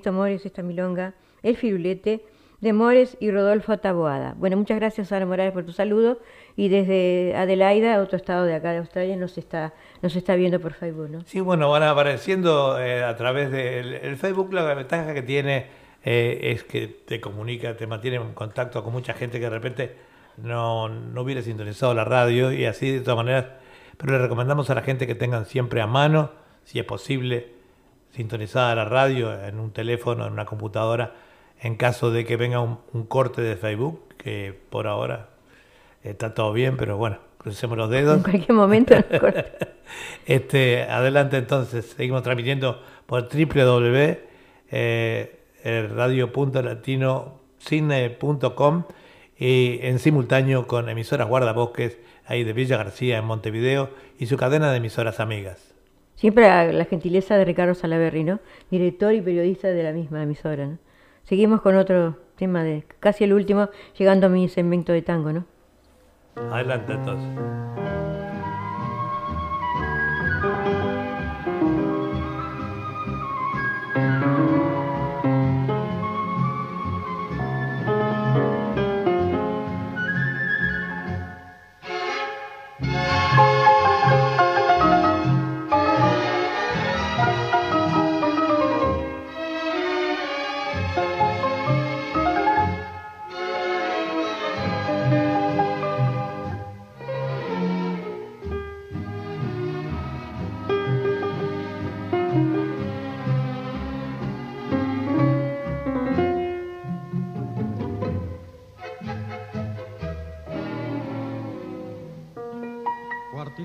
Speaker 2: Marianito Mores, esta milonga, El Firulete, de Mores y Rodolfo Taboada. Bueno, muchas gracias, Sara Morales, por tu saludo. Y desde Adelaida, otro estado de acá de Australia, nos está, nos está viendo por Facebook.
Speaker 1: Sí, bueno, van apareciendo eh, a través del el Facebook. La ventaja que tiene eh, es que te comunica, te mantiene en contacto con mucha gente que de repente no, no hubiera sintonizado la radio y así de todas maneras. Pero le recomendamos a la gente que tengan siempre a mano, si es posible, sintonizada la radio en un teléfono, en una computadora, en caso de que venga un, un corte de Facebook, que por ahora está todo bien, pero bueno, crucemos los dedos.
Speaker 2: En cualquier momento nos corta.
Speaker 1: este, adelante entonces, seguimos transmitiendo por www.radio.latinocine.com y en simultáneo con emisoras guardabosques ahí de Villa García en Montevideo y su cadena de emisoras amigas.
Speaker 2: Siempre la gentileza de Ricardo Salaverri, ¿no? Director y periodista de la misma emisora, ¿no? Seguimos con otro tema de casi el último, llegando a mi segmento de tango, ¿no?
Speaker 1: Adelante entonces.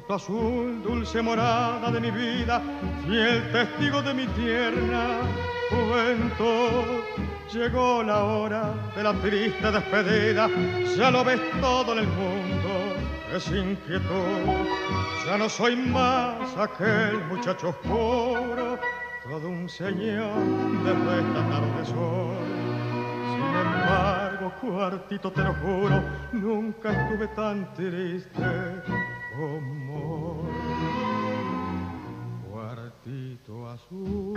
Speaker 8: Cuartito azul, dulce morada de mi vida, fiel testigo de mi tierna juventud. Llegó la hora de la triste despedida, ya lo ves todo en el mundo, es inquietud. Ya no soy más aquel muchacho oscuro, todo un señor desde esta tarde sol. Sin embargo, cuartito, te lo juro, nunca estuve tan triste como. Cuartito azul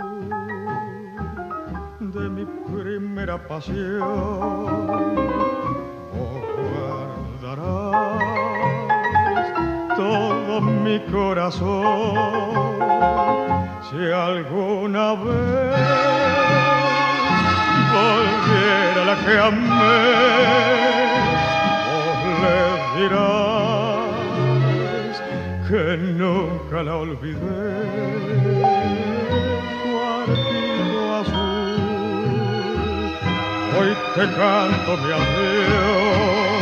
Speaker 8: de mi primera pasión, vos guardarás todo mi corazón. Si alguna vez volviera la que amé, vos le dirás nunca la olvidé. Cuartito azul, hoy te canto mi adiós.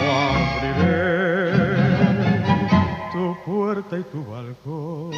Speaker 8: No abriré tu puerta y tu balcón.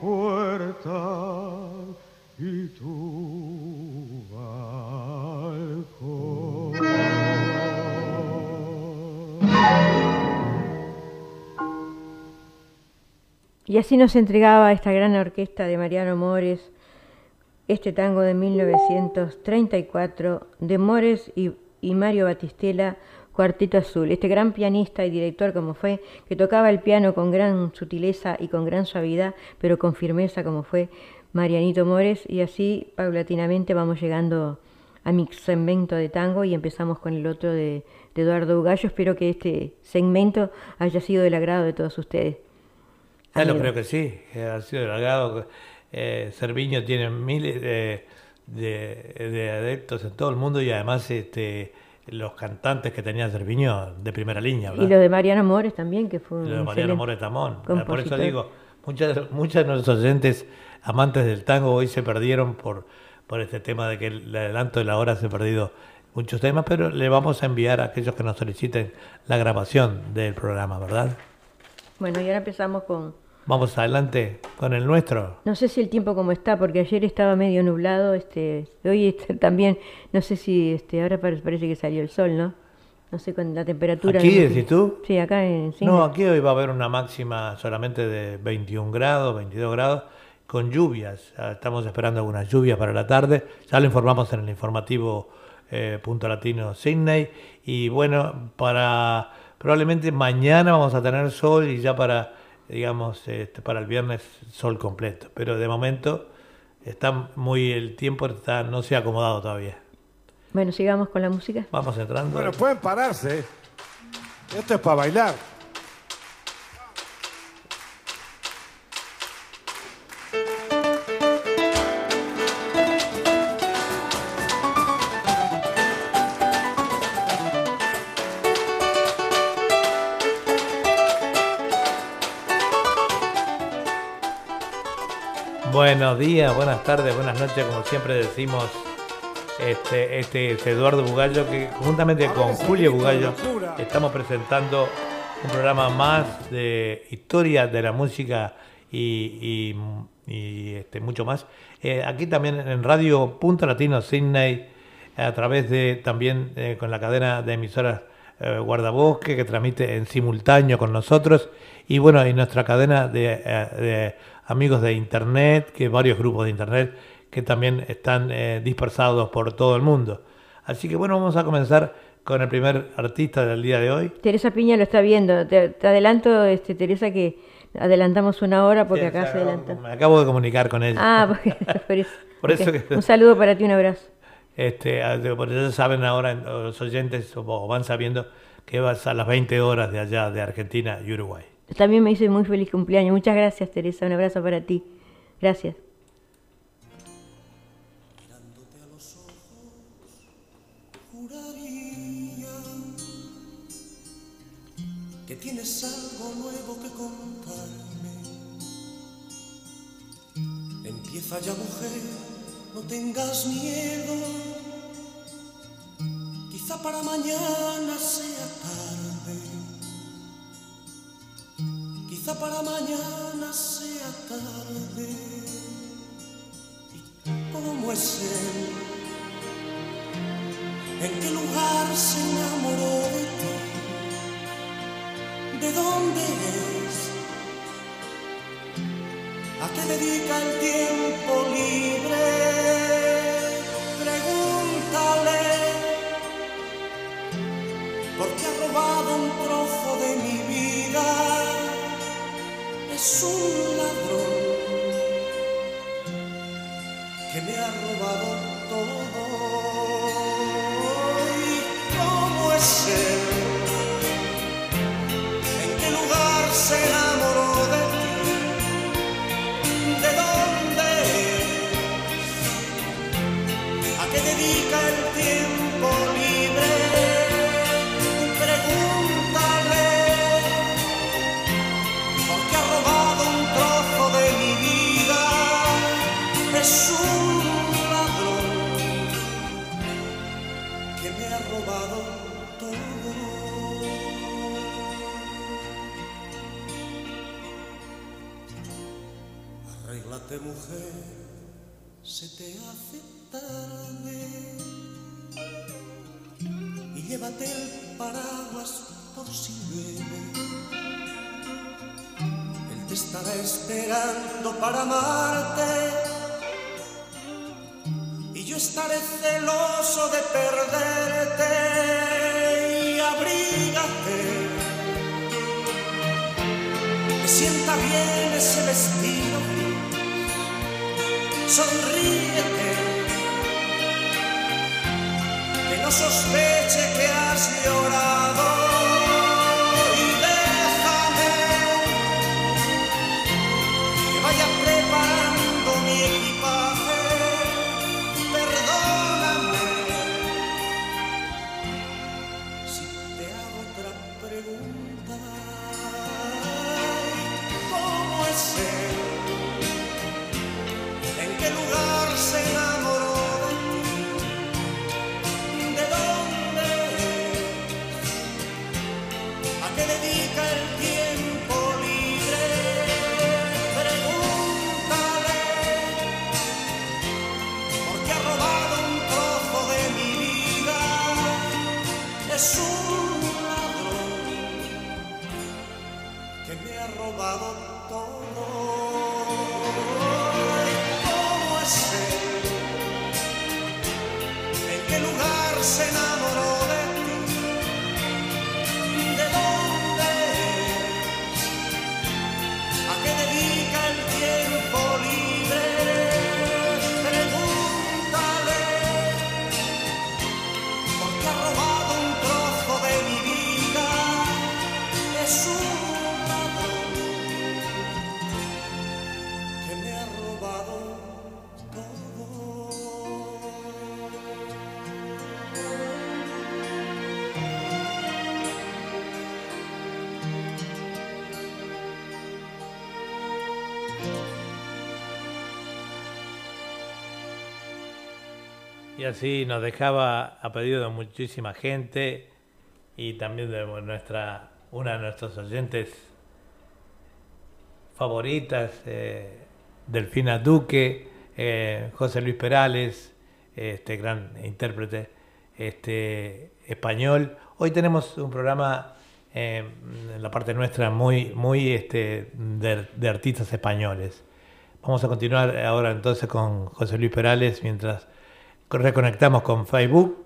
Speaker 8: Puerta y tu.
Speaker 2: Y así nos entregaba esta gran orquesta de Mariano Mores este tango de 1934 de Mores y, y Mario Batistela, Cuartito Azul. Este gran pianista y director como fue, que tocaba el piano con gran sutileza y con gran suavidad, pero con firmeza como fue Marianito Mores. Y así paulatinamente vamos llegando a mi segmento de tango y empezamos con el otro de, de Eduardo Ugallo. Espero que este segmento haya sido del agrado de todos ustedes. Amigo.
Speaker 1: creo que sí, ha sido halagado. Eh, Cerviño tiene miles de, de- de adeptos en todo el mundo y además este, los cantantes que tenía Cerviño de primera línea.
Speaker 2: Y
Speaker 1: ¿verdad?
Speaker 2: lo de Mariano Mores también, que fue un
Speaker 1: Lo de Mariano
Speaker 2: excelente
Speaker 1: More Tamón. Por eso digo, muchas, muchas de nuestros oyentes amantes del tango hoy se perdieron por, por este tema de que el adelanto de la hora se ha perdido muchos temas, pero le vamos a enviar a aquellos que nos soliciten la grabación del programa, ¿verdad?
Speaker 2: Bueno, y ahora empezamos con...
Speaker 1: Vamos adelante con el nuestro.
Speaker 2: No sé si el tiempo como está, porque ayer estaba medio nublado, este, hoy este, también, no sé si, este, ahora pare- parece que salió el sol, ¿no? No sé con la temperatura.
Speaker 1: ¿Aquí decís tú?
Speaker 2: Sí, acá en Cine.
Speaker 1: No, aquí hoy va a haber una máxima solamente de 21 grados, 22 grados, con lluvias. Estamos esperando algunas lluvias para la tarde. Ya lo informamos en el informativo eh, Punto Latino Sydney. Y bueno, para probablemente mañana vamos a tener sol y ya para, digamos, este, para el viernes sol completo. Pero de momento está muy el tiempo está no se ha acomodado todavía.
Speaker 2: Bueno, sigamos con la música.
Speaker 1: Vamos entrando.
Speaker 9: Bueno, pueden pararse. Esto es para bailar.
Speaker 1: Buenos días, buenas tardes, buenas noches, como siempre decimos. Este, este es Eduardo Bugallo, que juntamente con Julio Bugallo estamos presentando un programa más de historia de la música y, y- y, este, mucho más. Eh, aquí también en Radio Punto Latino Sydney, a través de también eh, con la cadena de emisoras eh, Guardabosque, que transmite en simultáneo con nosotros, y bueno, y nuestra cadena de, de amigos de Internet, que varios grupos de Internet que también están eh, dispersados por todo el mundo. Así que bueno, vamos a comenzar con el primer artista del día de hoy.
Speaker 2: Teresa Piña lo está viendo. Te, te adelanto, este, Teresa, que adelantamos una hora porque
Speaker 1: Sí,
Speaker 2: acá se adelanta.
Speaker 1: Me acabo de comunicar con ella.
Speaker 2: Ah, porque, por eso.
Speaker 1: Por eso
Speaker 2: Ok.
Speaker 1: que-
Speaker 2: Un saludo para ti, un abrazo.
Speaker 1: Este, ah, por eso saben ahora los oyentes o- o van sabiendo que vas a las 20 horas de allá de Argentina y Uruguay.
Speaker 2: También me hice muy feliz cumpleaños. Muchas gracias, Teresa. Un abrazo para ti. Gracias.
Speaker 10: juraría que tienes algo nuevo que contarme. Empieza ya mujer, no tengas miedo. Quizá para mañana sea tarde. Para mañana sea tarde. ¿Y cómo es él? ¿En qué lugar se enamoró de ti? ¿De dónde es? ¿A qué dedica el tiempo libre? Pregúntale, porque ha robado un trozo de mi vida. Es un ladrón que me ha robado todo. ¿Y cómo es él? ¿En qué lugar se enamoró Mujer, se te hace tarde y llévate el paraguas por si llueve. Él te estará esperando para amarte y yo estaré celoso de perderte y abrígate. Me sienta bien ese vestido. Sonríete, que no sospeche que has llorado
Speaker 1: así nos dejaba a pedido de muchísima gente y también de nuestra una de nuestros oyentes favoritas, eh, Delfina Duque, eh, José Luis Perales, este gran intérprete este, español. Hoy tenemos un programa eh, en la parte nuestra muy, muy este, de, de artistas españoles. Vamos a continuar ahora entonces con José Luis Perales mientras reconectamos con Facebook.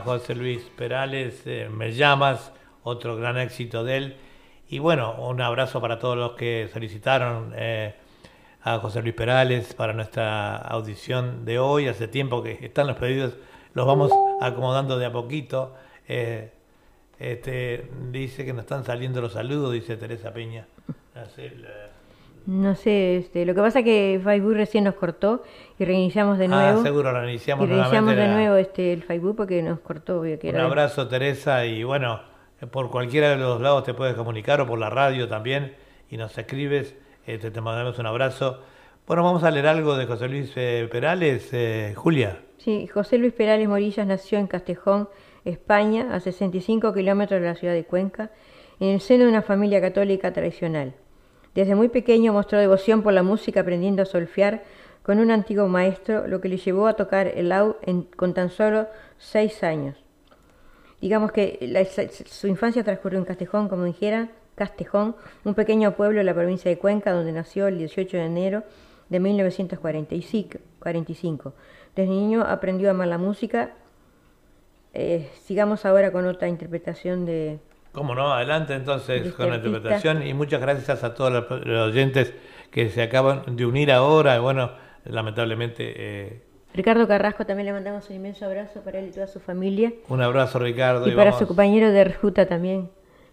Speaker 1: José Luis Perales, eh, Me llamas, otro gran éxito de él. Y bueno, un abrazo para todos los que solicitaron eh, a José Luis Perales para nuestra audición de hoy. Hace tiempo que están los pedidos, los vamos acomodando de a poquito. Eh, este, dice que nos están saliendo los saludos, dice Teresa Peña.
Speaker 2: No sé, este, lo que pasa es que Facebook recién nos cortó y reiniciamos de
Speaker 1: Ah,
Speaker 2: nuevo.
Speaker 1: seguro lo iniciamos
Speaker 2: y reiniciamos de
Speaker 1: la-
Speaker 2: nuevo este, el Facebook porque nos cortó. que
Speaker 1: Un
Speaker 2: era-
Speaker 1: abrazo, Teresa, y bueno, eh, por cualquiera de los lados te puedes comunicar o por la radio también y nos escribes, este, te mandamos un abrazo. Bueno, vamos a leer algo de José Luis eh, Perales, eh, Julia.
Speaker 2: Sí, José Luis Perales Morillas nació en Castejón, España, a 65 kilómetros de la ciudad de Cuenca, en el seno de una familia católica tradicional. Desde muy pequeño mostró devoción por la música, aprendiendo a solfear con un antiguo maestro, lo que le llevó a tocar el laúd con tan solo seis años. digamos que su infancia transcurrió en Castejón, como dijera, Castejón, un pequeño pueblo de la provincia de Cuenca, donde nació el 18 de enero de 1945. 45. Desde niño aprendió a amar la música. Eh, sigamos ahora con otra interpretación de...
Speaker 1: Cómo no, adelante entonces con la interpretación y muchas gracias a todos los, los oyentes que se acaban de unir ahora. Y bueno, lamentablemente, eh,
Speaker 2: Ricardo Carrasco también le mandamos un inmenso abrazo para él y toda su familia.
Speaker 1: un abrazo Ricardo.
Speaker 2: Y para
Speaker 1: vamos,
Speaker 2: su compañero de Ruta también,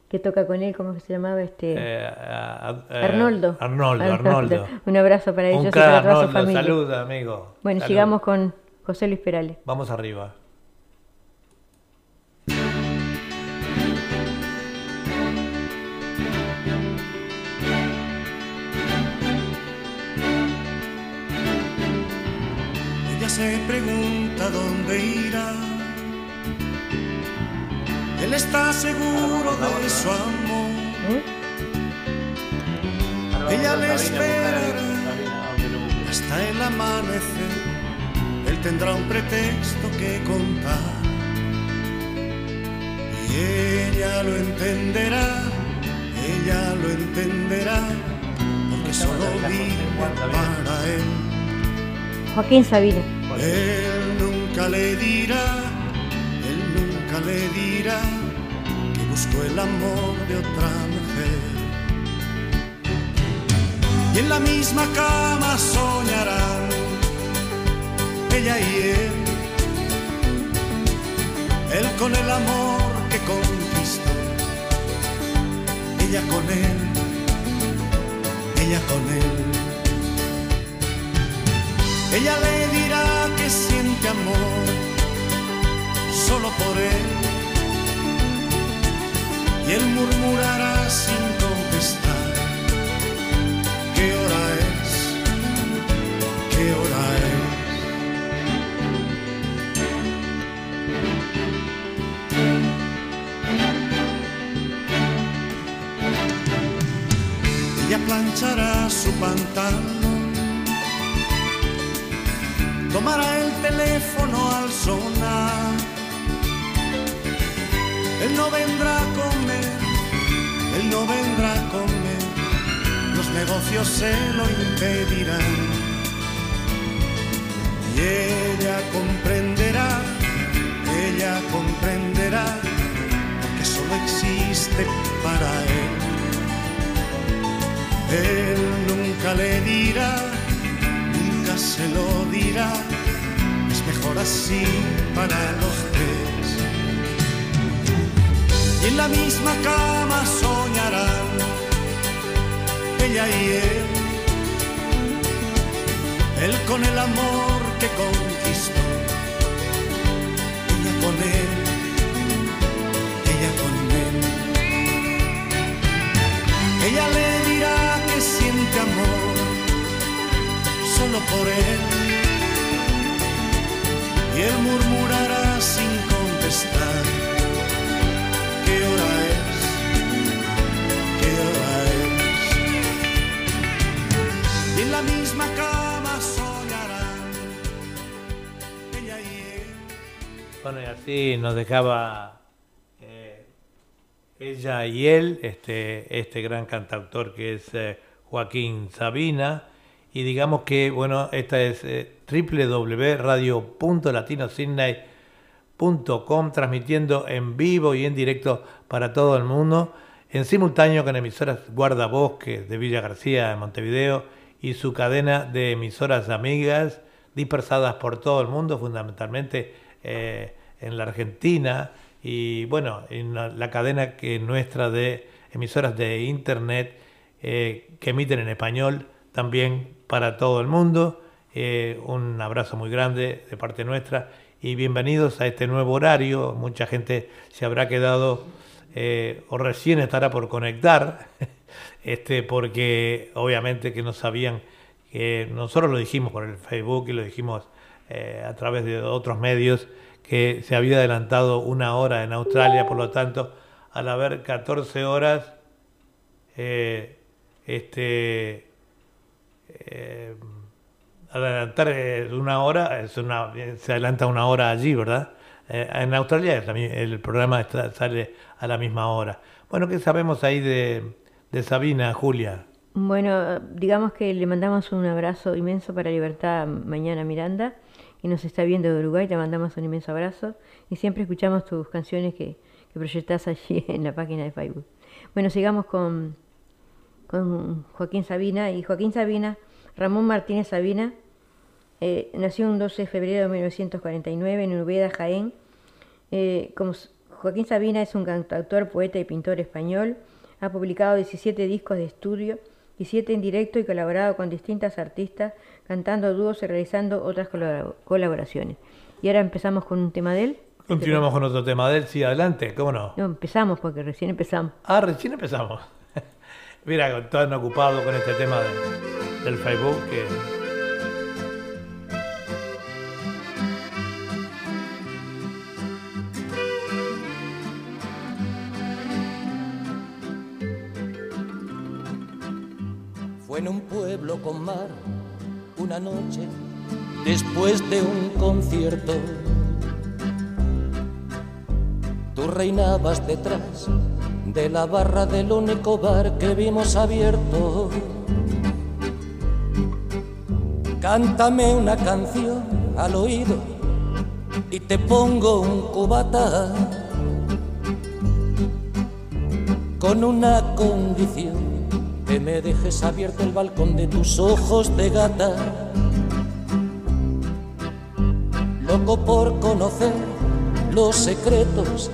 Speaker 2: que toca con él, ¿cómo se llamaba? este
Speaker 1: eh, a- a- eh,
Speaker 2: Arnoldo.
Speaker 1: Arnoldo, Arnoldo.
Speaker 2: Un abrazo para ellos
Speaker 1: Un
Speaker 2: y para toda su familia.
Speaker 1: salud amigo.
Speaker 2: Bueno,
Speaker 1: Salud.
Speaker 2: sigamos con José Luis Perales.
Speaker 1: Vamos arriba.
Speaker 10: Se pregunta dónde irá. Él está seguro de su amor. Ella le esperará hasta el amanecer. Él tendrá un pretexto que contar. Y ella lo entenderá, ella lo entenderá, porque solo vive para él.
Speaker 2: Joaquín Sabina.
Speaker 10: Él nunca le dirá, él nunca le dirá que buscó el amor de otra mujer. Y en la misma cama soñarán ella y él, él con el amor que conquistó, ella con él, ella con él. Ella le dirá que siente amor solo por él. Y él murmurará sin contestar. ¿Qué hora es? ¿Qué hora es? Ella planchará su pantalón tomará el teléfono al sonar. Él no vendrá a comer, él no vendrá a comer, los negocios se lo impedirán. Y ella comprenderá, ella comprenderá, que solo existe para él. Él nunca le dirá se lo dirá, es mejor así para los tres. Y en la misma cama soñarán ella y él, él con el amor que conquistó, por él. Y él murmurará sin contestar. ¿Qué hora es? ¿Qué hora es? Y en la misma cama soñarán ella y él.
Speaker 1: Bueno, y así nos dejaba eh, ella y él, este, este gran cantautor que es eh, Joaquín Sabina. Y digamos que, bueno, esta es eh, transmitiendo en vivo y en directo para todo el mundo, en simultáneo con emisoras Guardabosques de Villa García de Montevideo y su cadena de emisoras amigas dispersadas por todo el mundo, fundamentalmente eh, en la Argentina y bueno, en la, la cadena que nuestra de emisoras de internet eh, que emiten en español también para todo el mundo. Eh, un abrazo muy grande de parte nuestra y bienvenidos a este nuevo horario. Mucha gente se habrá quedado eh, o recién estará por conectar, este, porque obviamente que no sabían que nosotros lo dijimos por el Facebook y lo dijimos eh, a través de otros medios que se había adelantado una hora en Australia, por lo tanto, al haber 14 horas, este, eh, adelantar eh, una hora, es una, se adelanta una hora allí, ¿verdad? Eh, en Australia también el programa está- sale a la misma hora. Bueno, ¿qué sabemos ahí de, de Sabina, Julia?
Speaker 2: Bueno, digamos que le mandamos un abrazo inmenso para Libertad mañana Miranda, que nos está viendo de Uruguay, te mandamos un inmenso abrazo y siempre escuchamos tus canciones que, que proyectás allí en la página de Facebook. Bueno, sigamos con, con Joaquín Sabina y Joaquín Sabina, Ramón Martínez Sabina, eh, nació un 12 de febrero de 1949 en Ubeda, Jaén. Eh, como Joaquín Sabina es un cantautor, poeta y pintor español. Ha publicado 17 discos de estudio y 7 en directo y colaborado con distintas artistas, cantando dúos y realizando otras colabora- colaboraciones. Y ahora empezamos con un tema de él.
Speaker 1: Continuamos con otro tema de él, sí, adelante, ¿cómo no?
Speaker 2: No, empezamos porque recién empezamos.
Speaker 1: Ah, recién empezamos. Mira, están ocupados con este tema de- del.
Speaker 11: Fue en un pueblo con mar una noche después de un concierto. Tú reinabas detrás de la barra del único bar que vimos abierto. Cántame una canción al oído y te pongo un cubata con una condición que me dejes abierto el balcón de tus ojos de gata. Loco por conocer los secretos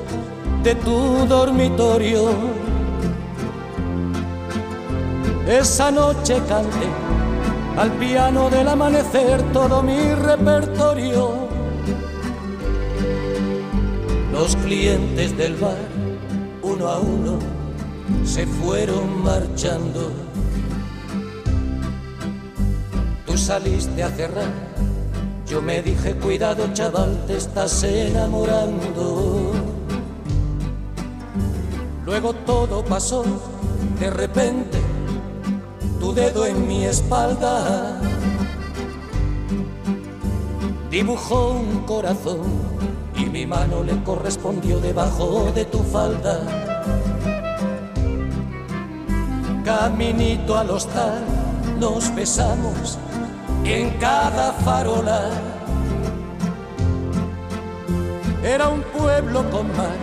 Speaker 11: de tu dormitorio. Esa noche canté al piano del amanecer todo mi repertorio. Los clientes del bar, uno a uno, se fueron marchando. Tú saliste a cerrar, yo me dije, cuidado chaval, te estás enamorando. Luego todo pasó, de repente, tu dedo en mi espalda dibujó un corazón y mi mano le correspondió debajo de tu falda. Caminito al hostal nos besamos en cada farola. Era un pueblo con mar.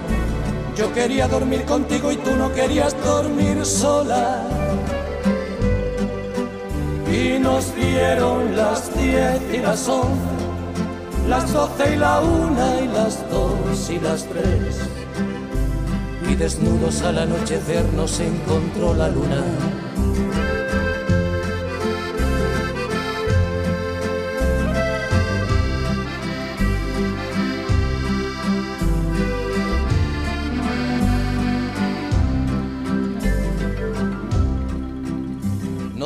Speaker 11: Yo quería dormir contigo y tú no querías dormir sola. Y nos dieron las diez y las once, las doce y la una y las dos y las tres y desnudos al anochecer nos encontró la luna.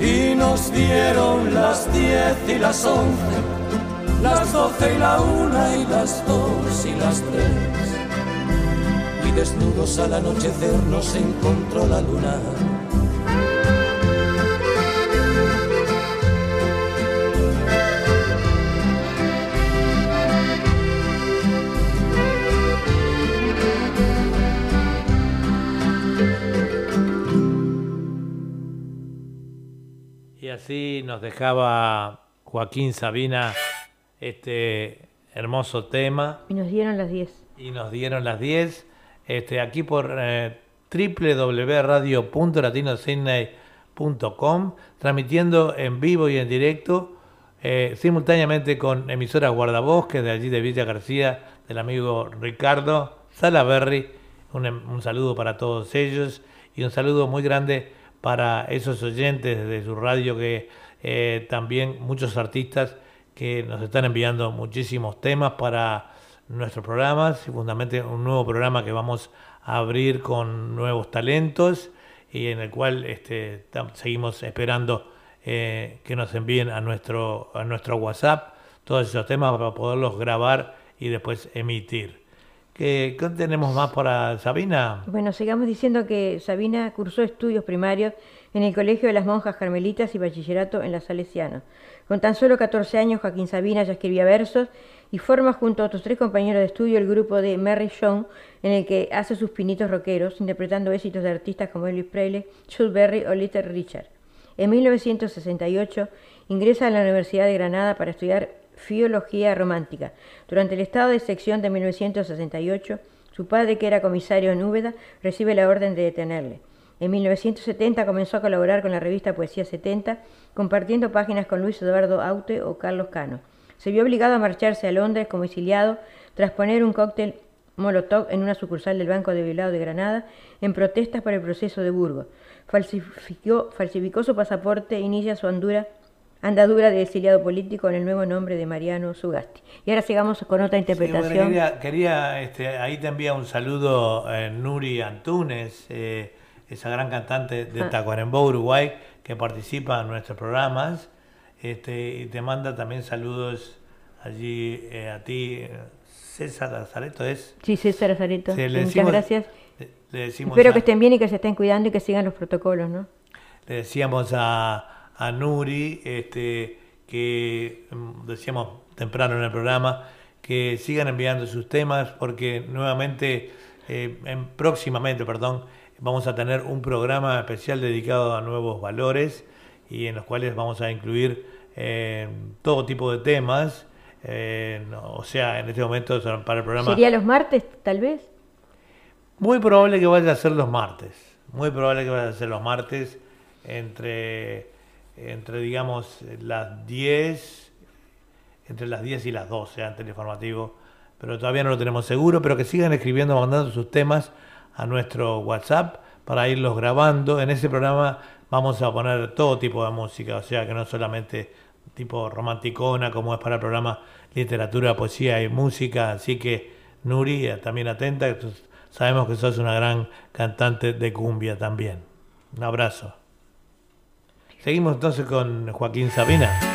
Speaker 12: Y nos dieron las diez y las once, las doce y la una y las dos y las tres desnudos al anochecer nos encontró la luna.
Speaker 1: Así nos dejaba Joaquín Sabina este hermoso tema.
Speaker 2: Y nos dieron las 10.
Speaker 1: Y nos dieron las 10 este, aquí por eh, www.radio.latinosidney.com, transmitiendo en vivo y en directo, eh, simultáneamente con emisoras guardabosques de allí de Villa García, del amigo Ricardo Salaberry. Un, un saludo para todos ellos y un saludo muy grande para esos oyentes de su radio que eh, también muchos artistas que nos están enviando muchísimos temas para nuestros programas y fundamentalmente un nuevo programa que vamos a abrir con nuevos talentos y en el cual este, seguimos esperando eh, que nos envíen a nuestro, a nuestro WhatsApp todos esos temas para poderlos grabar y después emitir. ¿Qué, ¿Qué, tenemos más para Sabina?
Speaker 2: Bueno, sigamos diciendo que Sabina cursó estudios primarios en el Colegio de las Monjas Carmelitas y bachillerato en la Salesiana. Con tan solo 14 años, Joaquín Sabina ya escribía versos y forma junto a otros tres compañeros de estudio el grupo de Mary John, en el que hace sus pinitos rockeros, interpretando éxitos de artistas como Elvis Presley, Chuck Berry o Little Richard. En 1968 ingresa a la Universidad de Granada para estudiar Filología Romántica. Durante el estado de sección de 1968, su padre, que era comisario en Úbeda, recibe la orden de detenerle. En 1970 comenzó a colaborar con la revista Poesía 70, compartiendo páginas con Luis Eduardo Aute o Carlos Cano. Se vio obligado a marcharse a Londres como exiliado tras poner un cóctel Molotov en una sucursal del Banco de Bilbao de Granada en protestas por el proceso de Burgos. Falsificó, falsificó su pasaporte e inicia su andura, andadura de exiliado político con el nuevo nombre de Mariano Sugasti. Y ahora sigamos con otra interpretación.
Speaker 1: quería, este, ahí te envía un saludo eh, Nuri Antunes, eh, esa gran cantante de ah. Tacuarembó, Uruguay, que participa en nuestros programas. Este, y te manda también saludos allí eh, a ti, César Azareto, ¿es?
Speaker 2: Sí, César Azareto. Muchas gracias. Espero que estén bien y que se estén cuidando y que sigan los protocolos, ¿no?
Speaker 1: Le decíamos a, a Nuri, este, que mm, decíamos temprano en el programa, que sigan enviando sus temas porque nuevamente, eh, en, próximamente, perdón, vamos a tener un programa especial dedicado a nuevos valores y en los cuales vamos a incluir eh, todo tipo de temas. Eh, o sea, en este momento para el programa...
Speaker 2: ¿Sería los martes, tal vez?
Speaker 1: Muy probable que vaya a ser los martes. Muy probable que vaya a ser los martes entre, entre digamos, las 10, entre las 10 y las 12, antes del informativo. Pero todavía no lo tenemos seguro, pero que sigan escribiendo, mandando sus temas a nuestro WhatsApp para irlos grabando. En ese programa vamos a poner todo tipo de música, o sea que no solamente tipo romanticona como es para el programa literatura, poesía y música, así que Nuri, también atenta, sabemos que sos una gran cantante de cumbia también. Un abrazo. Seguimos entonces con Joaquín Sabina.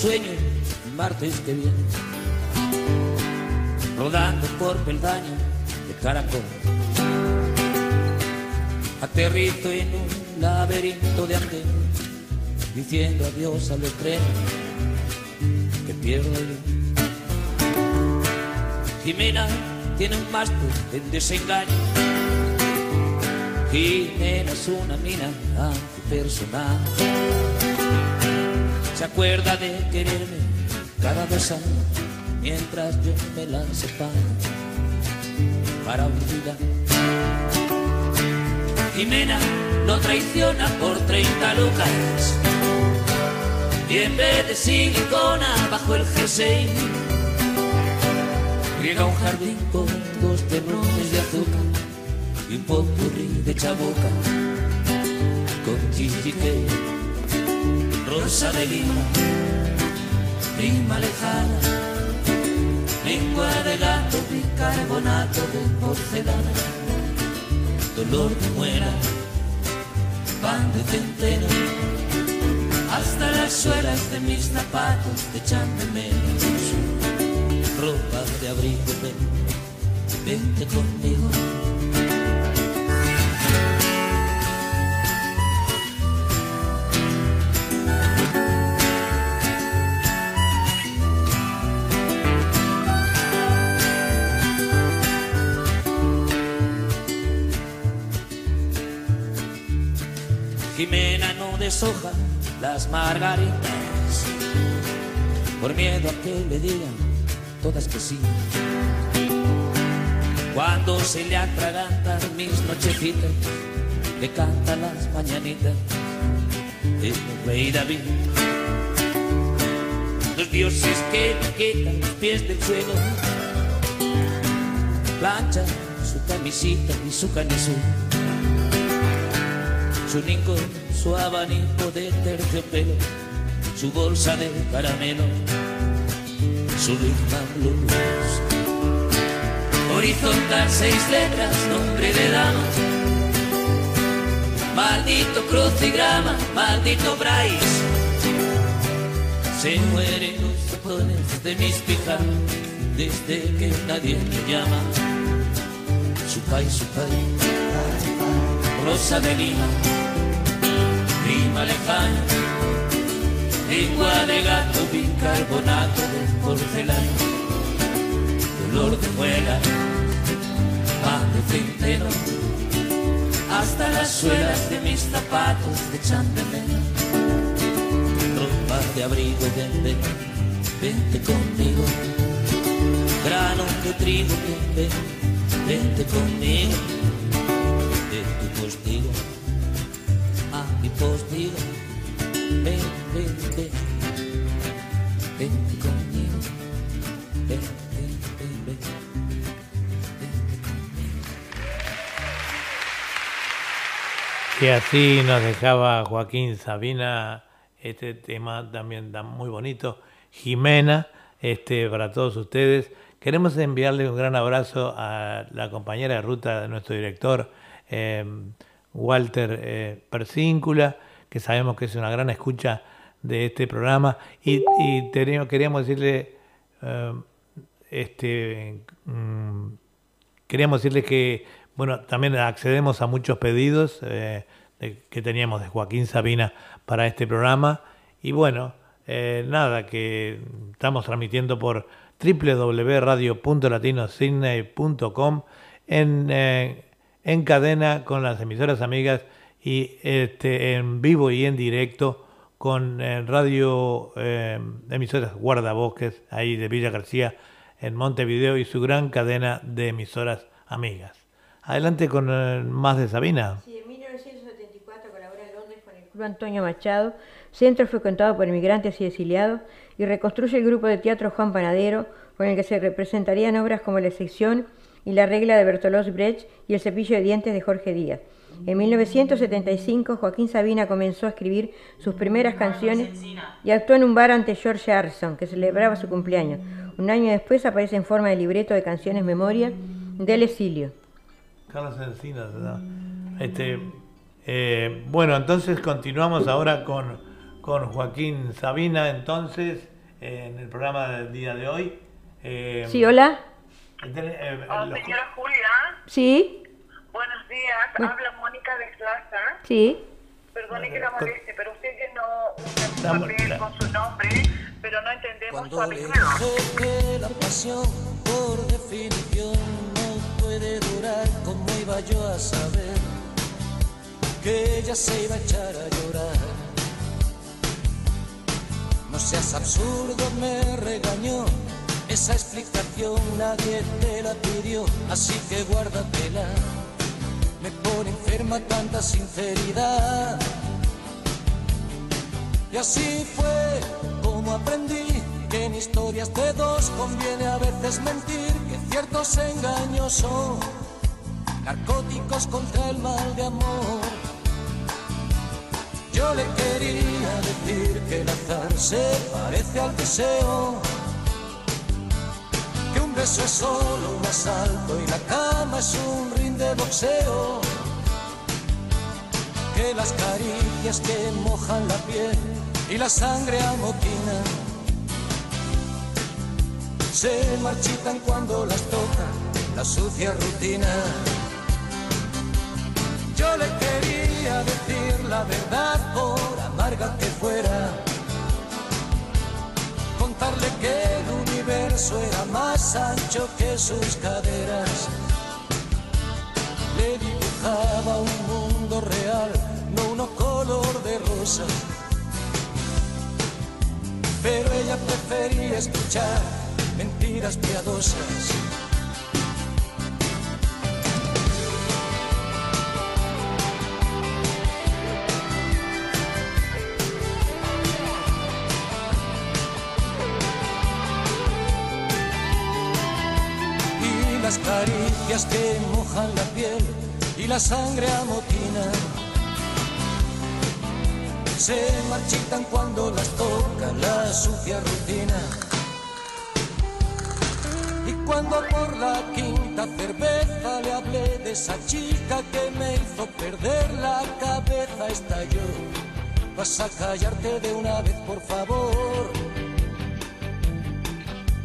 Speaker 11: sueño martes que viene, rodando por peldaño de caracol. Aterrito en un laberinto de andén, diciendo adiós al tren que pierdo el Jimena tiene un máster en desengaño. Jimena es una mina antipersonal se acuerda de quererme cada dos años mientras yo me lance para, para olvidar. Jimena lo traiciona por 30 lucas. Y en vez de silicona bajo el jersey riega un jardín con dos terrones de azúcar y un popurrí de chaboca. Con chichique rosa de lima prima lejana lengua de gato bicarbonato de porcelana dolor de muera. Pan de centeno hasta las suelas de mis zapatos te echan de menos. Ropa de abrigo ven, vente conmigo Jimena no deshoja las margaritas por miedo a que le digan todas que sí. Cuando se le atragantan mis nochecitas, le canta las mañanitas el rey David. Los dioses que le quitan los pies del suelo, plancha su camisita y su canisú su rincón, su abanico de terciopelo, su bolsa de caramelo, su rhythm blues. Horizontal seis letras, nombre de dama. Maldito crucigrama, maldito Bryce. Se mueren los botones de mis pijamas desde que nadie me llama. Su país, su país, rosa de lima prima lejana, lengua de gato, bicarbonato de porcelana, dolor de muela, pan de centeno, hasta las suelas de mis zapatos de chandemena, ropa de abrigo de vente conmigo, grano de trigo, ven, vente conmigo, de tu postigo postigo. Ven, ven, ven, vente conmigo. Ven, ven, ven.
Speaker 1: Y así nos dejaba Joaquín Sabina este tema también muy bonito. Jimena, este, para todos ustedes. Queremos enviarle un gran abrazo a la compañera de ruta de nuestro director, eh, Walter eh, Persíncula, que sabemos que es una gran escucha de este programa. Y, queríamos decirle, eh, este, mm, queríamos decirle que, bueno, también accedemos a muchos pedidos eh, que teníamos de Joaquín Sabina para este programa. Y bueno, eh, nada, que estamos transmitiendo por www.radio.latinosidney.com en, en cadena con las emisoras amigas y este, en vivo y en directo con eh, radio eh, emisoras Guardabosques, ahí de Villa García, en Montevideo y su gran cadena de emisoras amigas. Adelante con eh, más de Sabina.
Speaker 2: Sí, en 1974 colabora en Londres con el Club Antonio Machado, centro frecuentado por inmigrantes y exiliados, y reconstruye el grupo de teatro Juan Panadero, con el que se representarían obras como La excepción y La regla de Bertolos Brecht y El cepillo de dientes de Jorge Díaz. En 1975, Joaquín Sabina comenzó a escribir sus primeras canciones y actuó en un bar ante George Harrison, que celebraba su cumpleaños. Un año después aparece en forma de libreto de canciones memoria del exilio.
Speaker 1: Carlos Encinas. Este, eh, bueno, entonces continuamos ahora con, con Joaquín Sabina, entonces, eh, en el programa del día de hoy. Eh,
Speaker 2: Sí, hola.
Speaker 1: Eh,
Speaker 13: Oh,
Speaker 1: los-
Speaker 13: señora Julia,
Speaker 2: Sí,
Speaker 13: buenos días.
Speaker 2: Bueno.
Speaker 13: Habla Mónica de Plaza.
Speaker 2: sí.
Speaker 13: Perdone que la moleste, pero usted llenó un papel con su nombre, pero no entendemos su
Speaker 11: Cuando le
Speaker 13: apellido.
Speaker 11: la pasión por definición no puede durar, ¿cómo iba yo a saber que ella se iba a echar a llorar? No seas absurdo, me regañó Esa explicación nadie te la pidió, así que guárdatela. Me pone enferma tanta sinceridad. Y así fue como aprendí que en historias de dos conviene a veces mentir, que ciertos engaños son narcóticos contra el mal de amor. Yo le quería decir que el azar se parece al deseo, que un beso es solo un asalto y la cama es un ring de boxeo, que las caricias que mojan la piel y la sangre amotina se marchitan cuando las toca la sucia rutina. Yo le quería decir la verdad por amarga que fuera. Universo era más ancho que sus caderas. Le dibujaba un mundo real, no uno color de rosa. Pero ella prefería escuchar mentiras piadosas. Que mojan la piel y la sangre amotina se marchitan cuando las toca la sucia rutina. Y cuando por la quinta cerveza le hablé de esa chica que me hizo perder la cabeza, estalló. Vas a callarte de una vez, por favor.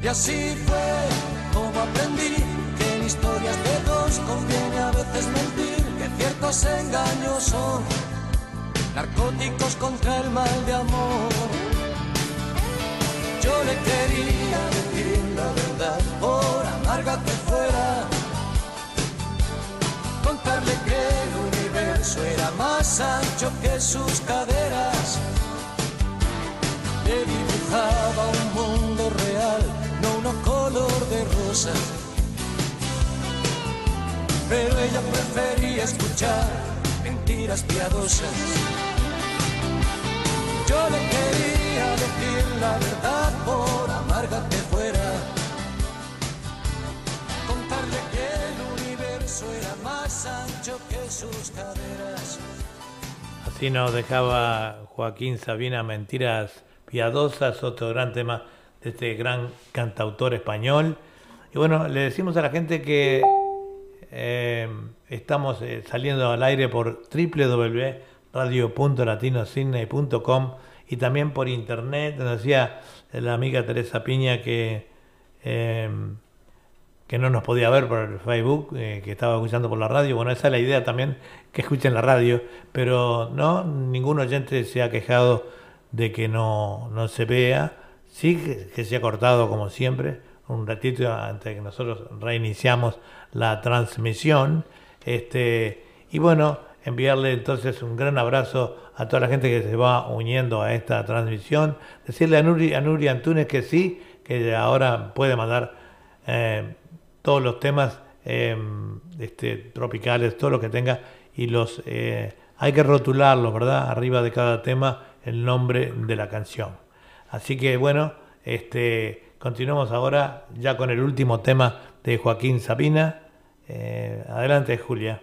Speaker 11: Y así fue como aprendí historias de dos conviene a veces mentir, que ciertos engaños son narcóticos contra el mal de amor. Yo le quería decir la verdad, por amarga que fuera, contarle que el universo era más ancho que sus caderas. Le dibujaba un mundo real, no uno color de rosa. Pero ella prefería escuchar mentiras piadosas. Yo le quería decir la verdad por amarga que fuera. Contarle que el universo era más ancho que sus caderas.
Speaker 1: Así nos dejaba Joaquín Sabina Mentiras Piadosas, otro gran tema de este gran cantautor español. Y bueno, le decimos a la gente que eh, estamos eh, saliendo al aire por www.radio.latinosidney.com y también por internet. Nos decía la amiga Teresa Piña que, eh, que no nos podía ver por el Facebook, eh, que estaba escuchando por la radio. Bueno, esa es la idea también, que escuchen la radio, pero no, ningún oyente se ha quejado de que no, no se vea. Sí que se ha cortado como siempre, un ratito antes de que nosotros reiniciamos la transmisión. Este, y bueno, enviarle entonces un gran abrazo a toda la gente que se va uniendo a esta transmisión. Decirle a Nuri, a Nuri Antunes que sí, que ahora puede mandar eh, todos los temas eh, este, tropicales, todo lo que tenga, y los eh, hay que rotularlos, ¿verdad? Arriba de cada tema el nombre de la canción. Así que bueno, este, continuamos ahora ya con el último tema de Joaquín Sabina. Eh, adelante, Julia.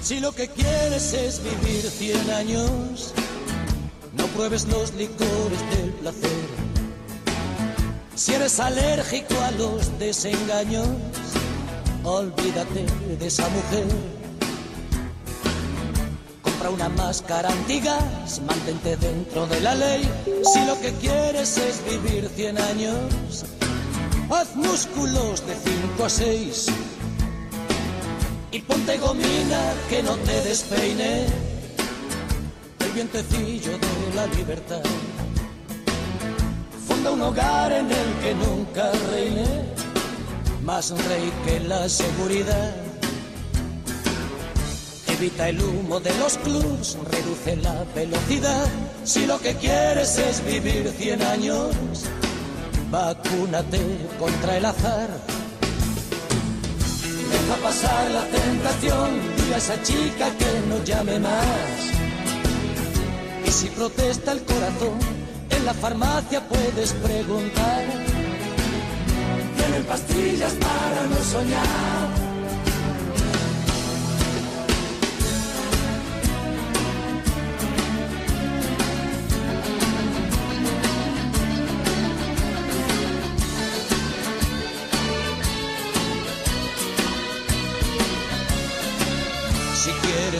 Speaker 11: Si lo que quieres es vivir cien años, no pruebes los licores del placer. Si eres alérgico a los desengaños, olvídate de esa mujer. Una máscara antigas, mantente dentro de la ley. Si lo que quieres es vivir cien años, haz músculos de cinco a seis y ponte gomina que no te despeine el vientecillo de la libertad. Funda un hogar en el que nunca reine más rey que la seguridad. Evita el humo de los clubs, reduce la velocidad. Si lo que quieres es vivir 100 años, vacúnate contra el azar. Deja pasar la tentación, dile a esa chica que no llame más. Y si protesta el corazón, en la farmacia puedes preguntar. Tienen pastillas para no soñar.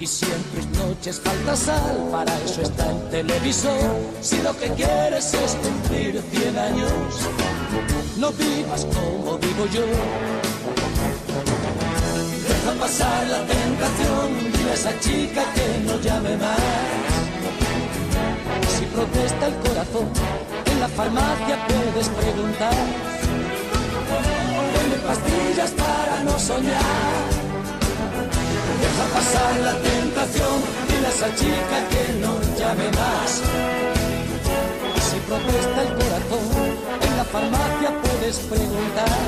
Speaker 11: Y si en tus noches falta sal, para eso está el televisor. Si lo que quieres es cumplir 100 años, no vivas como vivo yo. Deja pasar la tentación, dile a esa chica que no llame más. Si protesta el corazón, en la farmacia puedes preguntar. Vende pastillas para no soñar. Deja pasar la tentación, dile a esa chica que no llame más. Si protesta el corazón, en la farmacia puedes preguntar.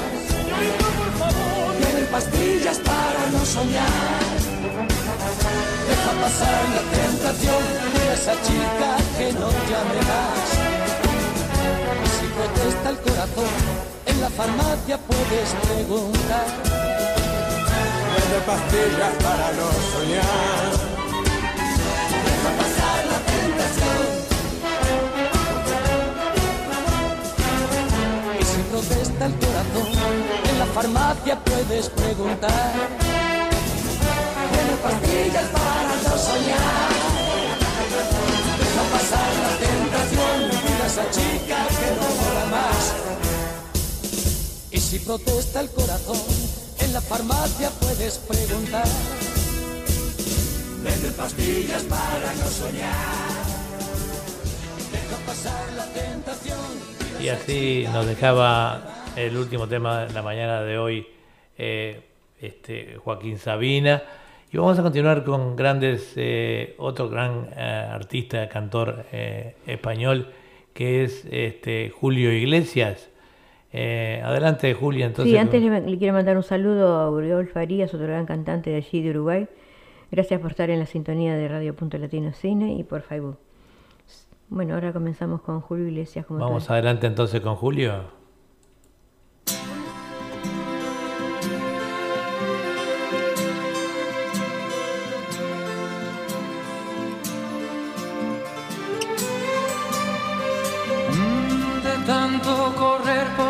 Speaker 11: Tienen pastillas para no soñar. Deja pasar la tentación, dile a esa chica que no llame más. Si protesta el corazón, en la farmacia puedes preguntar
Speaker 14: de pastillas para no soñar.
Speaker 11: Deja pasar la tentación. Y si protesta el corazón, en la farmacia puedes preguntar. Tiene pastillas para no soñar. Deja pasar la tentación, mira a esa chica que no mola más. Y si protesta el corazón, en la farmacia puedes preguntar. Vende pastillas para no soñar. Deja pasar la tentación.
Speaker 1: Y así nos dejaba el último tema de la mañana de hoy, eh, este, Joaquín Sabina. Y vamos a continuar con grandes, eh, otro gran eh, artista, cantor eh, español, que es este, Julio Iglesias. Eh, adelante, Julia. Entonces,
Speaker 2: Sí, antes le, le quiero mandar un saludo a Uriol Farías, otro gran cantante de allí de Uruguay. Gracias por estar en la sintonía de Radio Punto Latino Cine y por Facebook. Bueno, ahora comenzamos con Julio Iglesias. Como
Speaker 1: Vamos
Speaker 2: tal.
Speaker 1: adelante entonces con Julio.
Speaker 12: de tanto correr por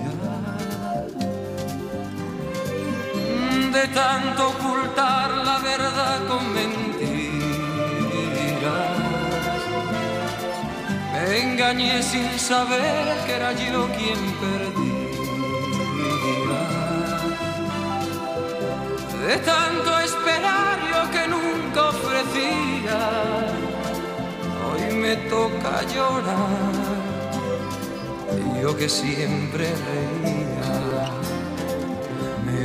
Speaker 12: De tanto ocultar la verdad con mentiras. Me engañé sin saber que era yo quien perdía. De tanto esperar yo que nunca ofrecía, hoy me toca llorar. Yo que siempre reía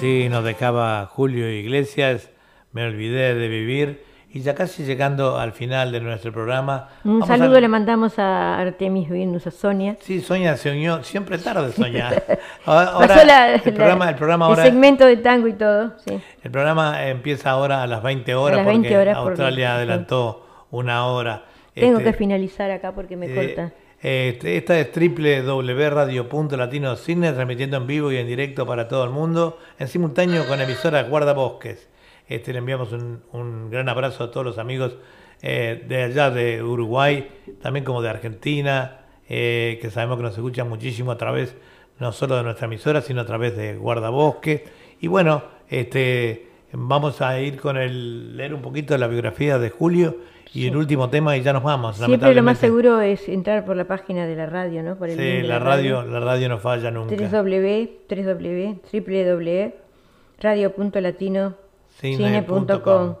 Speaker 1: Así nos dejaba Julio Iglesias, me olvidé de vivir. Y ya casi llegando al final de nuestro programa.
Speaker 2: Un
Speaker 1: a-
Speaker 2: saludo le mandamos a Artemis Venus, a Sonia.
Speaker 1: Sí, Sonia se unió, siempre tarde Sonia. Ahora,
Speaker 2: Pasó la-
Speaker 1: el programa, el programa
Speaker 2: el
Speaker 1: ahora,
Speaker 2: segmento de tango y todo, sí.
Speaker 1: el programa empieza ahora a las 20 horas
Speaker 2: las
Speaker 1: porque
Speaker 2: 20 horas por-
Speaker 1: Australia adelantó una hora.
Speaker 2: Tengo
Speaker 1: Este,
Speaker 2: que finalizar acá porque me
Speaker 1: eh,
Speaker 2: corta.
Speaker 1: Este, esta es www.radio.latino.cine, transmitiendo en vivo y en directo para todo el mundo, en simultáneo con emisora Guardabosques. Este, le enviamos un, un gran abrazo a todos los amigos eh, de allá de Uruguay, también como de Argentina, eh, que sabemos que nos escuchan muchísimo a través no solo de nuestra emisora, sino a través de Guardabosques. Y bueno, este, vamos a ir con el leer un poquito de la biografía de Julio y el último tema y ya nos vamos.
Speaker 2: Siempre lo más seguro es entrar por la página de la radio, ¿no? Por el
Speaker 1: Sí, la radio, la radio no falla nunca.
Speaker 2: www.radio.latino.cine.com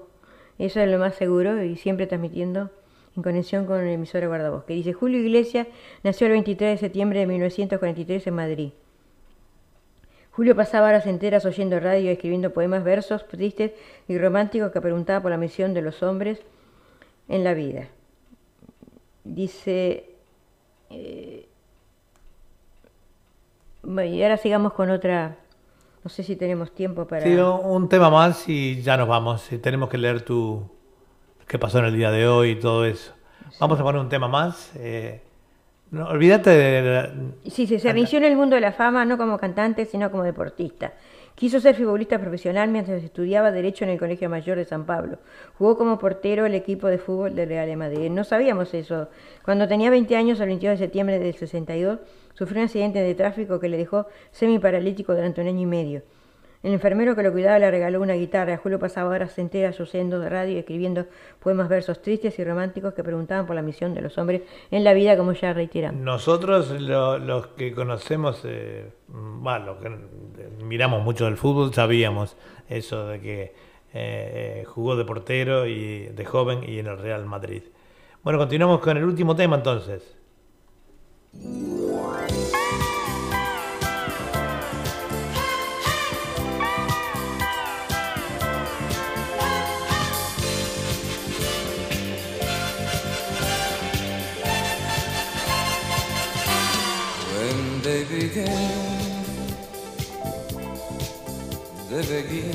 Speaker 2: Eso es lo más seguro y siempre transmitiendo en conexión con el emisora Guardabosque. Dice Julio Iglesias nació el 23 de septiembre de 1943 en Madrid. Julio pasaba horas enteras oyendo radio, escribiendo poemas, versos tristes y románticos que preguntaba por la misión de los hombres en la vida. Dice, eh, bueno, y ahora sigamos con otra, no sé si tenemos tiempo para...
Speaker 1: Sí, un tema más y ya nos vamos. Y tenemos que leer tu qué pasó en el día de hoy y todo eso. Vamos a poner un tema más. eh, no, olvídate de la-
Speaker 2: Sí, sí, se inició en el mundo de la fama no como cantante, sino como deportista. Quiso ser futbolista profesional mientras estudiaba Derecho en el Colegio Mayor de San Pablo. Jugó como portero el equipo de fútbol del Real Madrid. No sabíamos eso. Cuando tenía 20 años, el 22 de septiembre del 62, sufrió un accidente de tráfico que le dejó semiparalítico durante un año y medio. El enfermero que lo cuidaba le regaló una guitarra. Julio pasaba horas enteras oyendo de radio y escribiendo poemas, versos tristes y románticos que preguntaban por la misión de los hombres en la vida, como ya reiteramos.
Speaker 1: Nosotros, lo- los que conocemos, eh, los que miramos mucho del fútbol, sabíamos eso de que eh, jugó de portero y de joven y en el Real Madrid. Bueno, continuamos con el último tema entonces.
Speaker 12: Begin.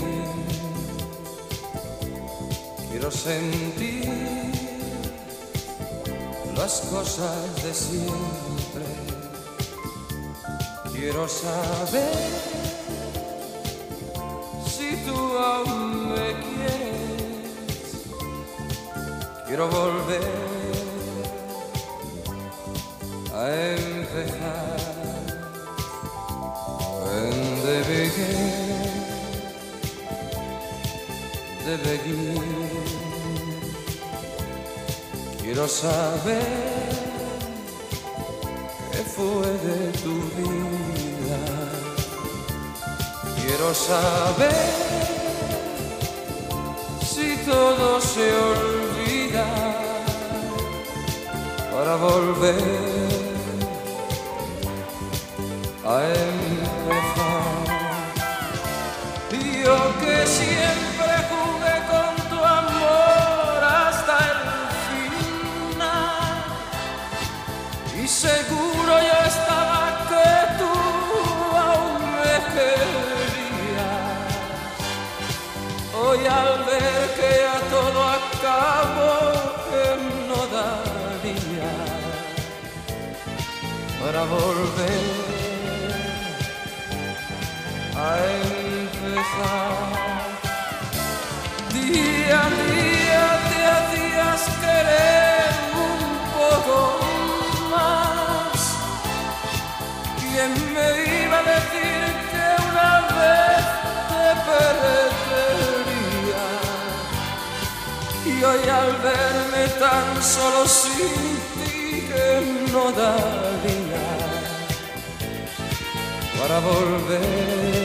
Speaker 12: Quiero sentir las cosas de siempre. Quiero saber si tú aún me quieres. Quiero volver a empezar. Began, they begin. Quiero saber qué fue de tu vida. Quiero saber si todo se olvida para volver a empezar. Yo que siempre jugué con tu amor hasta el final y seguro yo estaba que tú aún me querías. Hoy al ver que a todo acabo que no daría para volver a Día a día te hacías querer un poco más. ¿Quién me iba a decir que una vez te perdería? Y hoy al verme tan solo sin ti que no daría para volver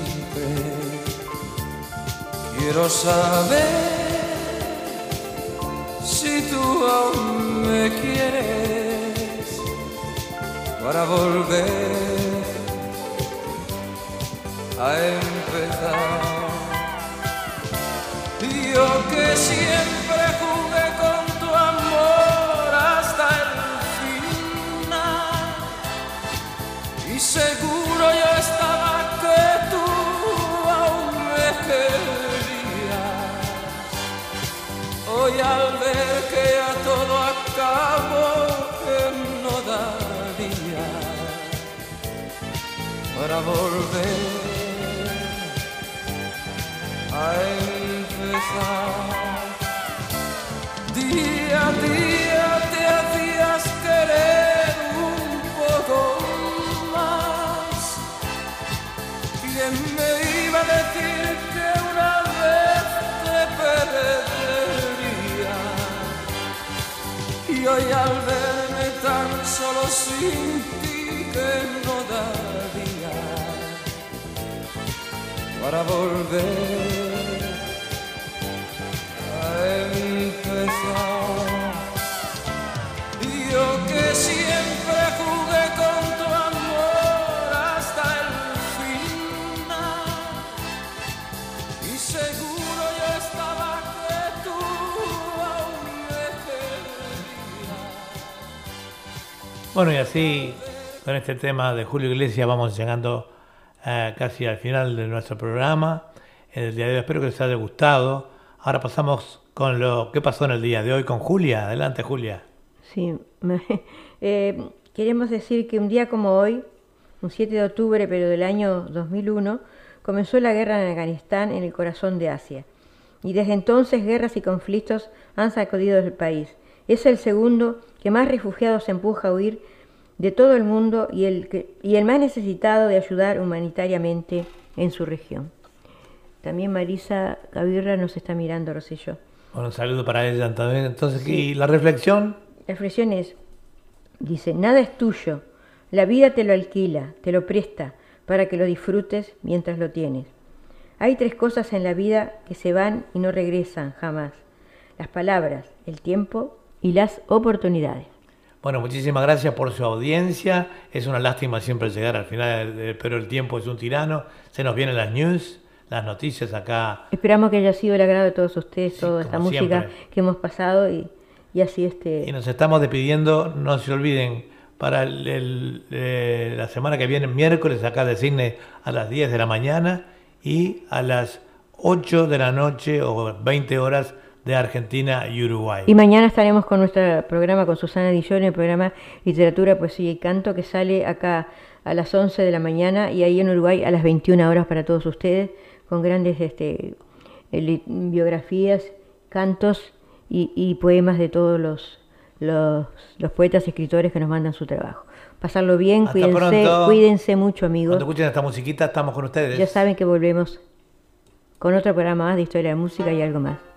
Speaker 12: Quiero saber si tú aún me quieres para volver a empezar. Yo que siempre al ver que a todo acabo que no daría para volver a empezar. Día a día te hacías querer un poco más. ¿Quién me iba a decir que una vez te perdería? Y hoy al verme tan solo sin ti que no daría para volver a empezar.
Speaker 1: Bueno, y así, con este tema de Julio Iglesias, vamos llegando eh, casi al final de nuestro programa. En el día de hoy espero que les haya gustado. Ahora pasamos con lo que pasó en el día de hoy con Julia. Adelante, Julia.
Speaker 2: Sí, eh, queremos decir que un día como hoy, un 7 de octubre, pero del año 2001, comenzó la guerra en Afganistán, en el corazón de Asia. Y desde entonces guerras y conflictos han sacudido el país. Es el segundo que más refugiados empuja a huir de todo el mundo y el, y el más necesitado de ayudar humanitariamente en su región. También Marisa Gavirra nos está mirando, Rosillo.
Speaker 1: Bueno, un saludo para ella también. Entonces, ¿y la reflexión?
Speaker 2: La reflexión es, dice, nada es tuyo, la vida te lo alquila, te lo presta, para que lo disfrutes mientras lo tienes. Hay tres cosas en la vida que se van y no regresan jamás. Las palabras, el tiempo y las oportunidades.
Speaker 1: Bueno, muchísimas gracias por su audiencia. Es una lástima siempre llegar al final, pero el tiempo es un tirano. Se nos vienen las news, las noticias acá.
Speaker 2: Esperamos que haya sido el agrado de todos ustedes, toda esta música que hemos pasado y, así este...
Speaker 1: Y nos estamos despidiendo, no se olviden, para eh, la semana que viene, miércoles, acá de Cine a las 10 de la mañana y a las 8 de la noche o 20 horas de Argentina y Uruguay.
Speaker 2: Y mañana estaremos con nuestro programa con Susana Dillon, el programa Literatura, Poesía y Canto, que sale acá a las 11 de la mañana y ahí en Uruguay a las 21 horas para todos ustedes, con grandes este, biografías, cantos y, poemas de todos los, los, poetas y escritores que nos mandan su trabajo. Pasarlo bien, cuídense, cuídense mucho amigos.
Speaker 1: Cuando escuchen esta musiquita estamos con ustedes.
Speaker 2: Ya saben que volvemos con otro programa más de historia de música y algo más.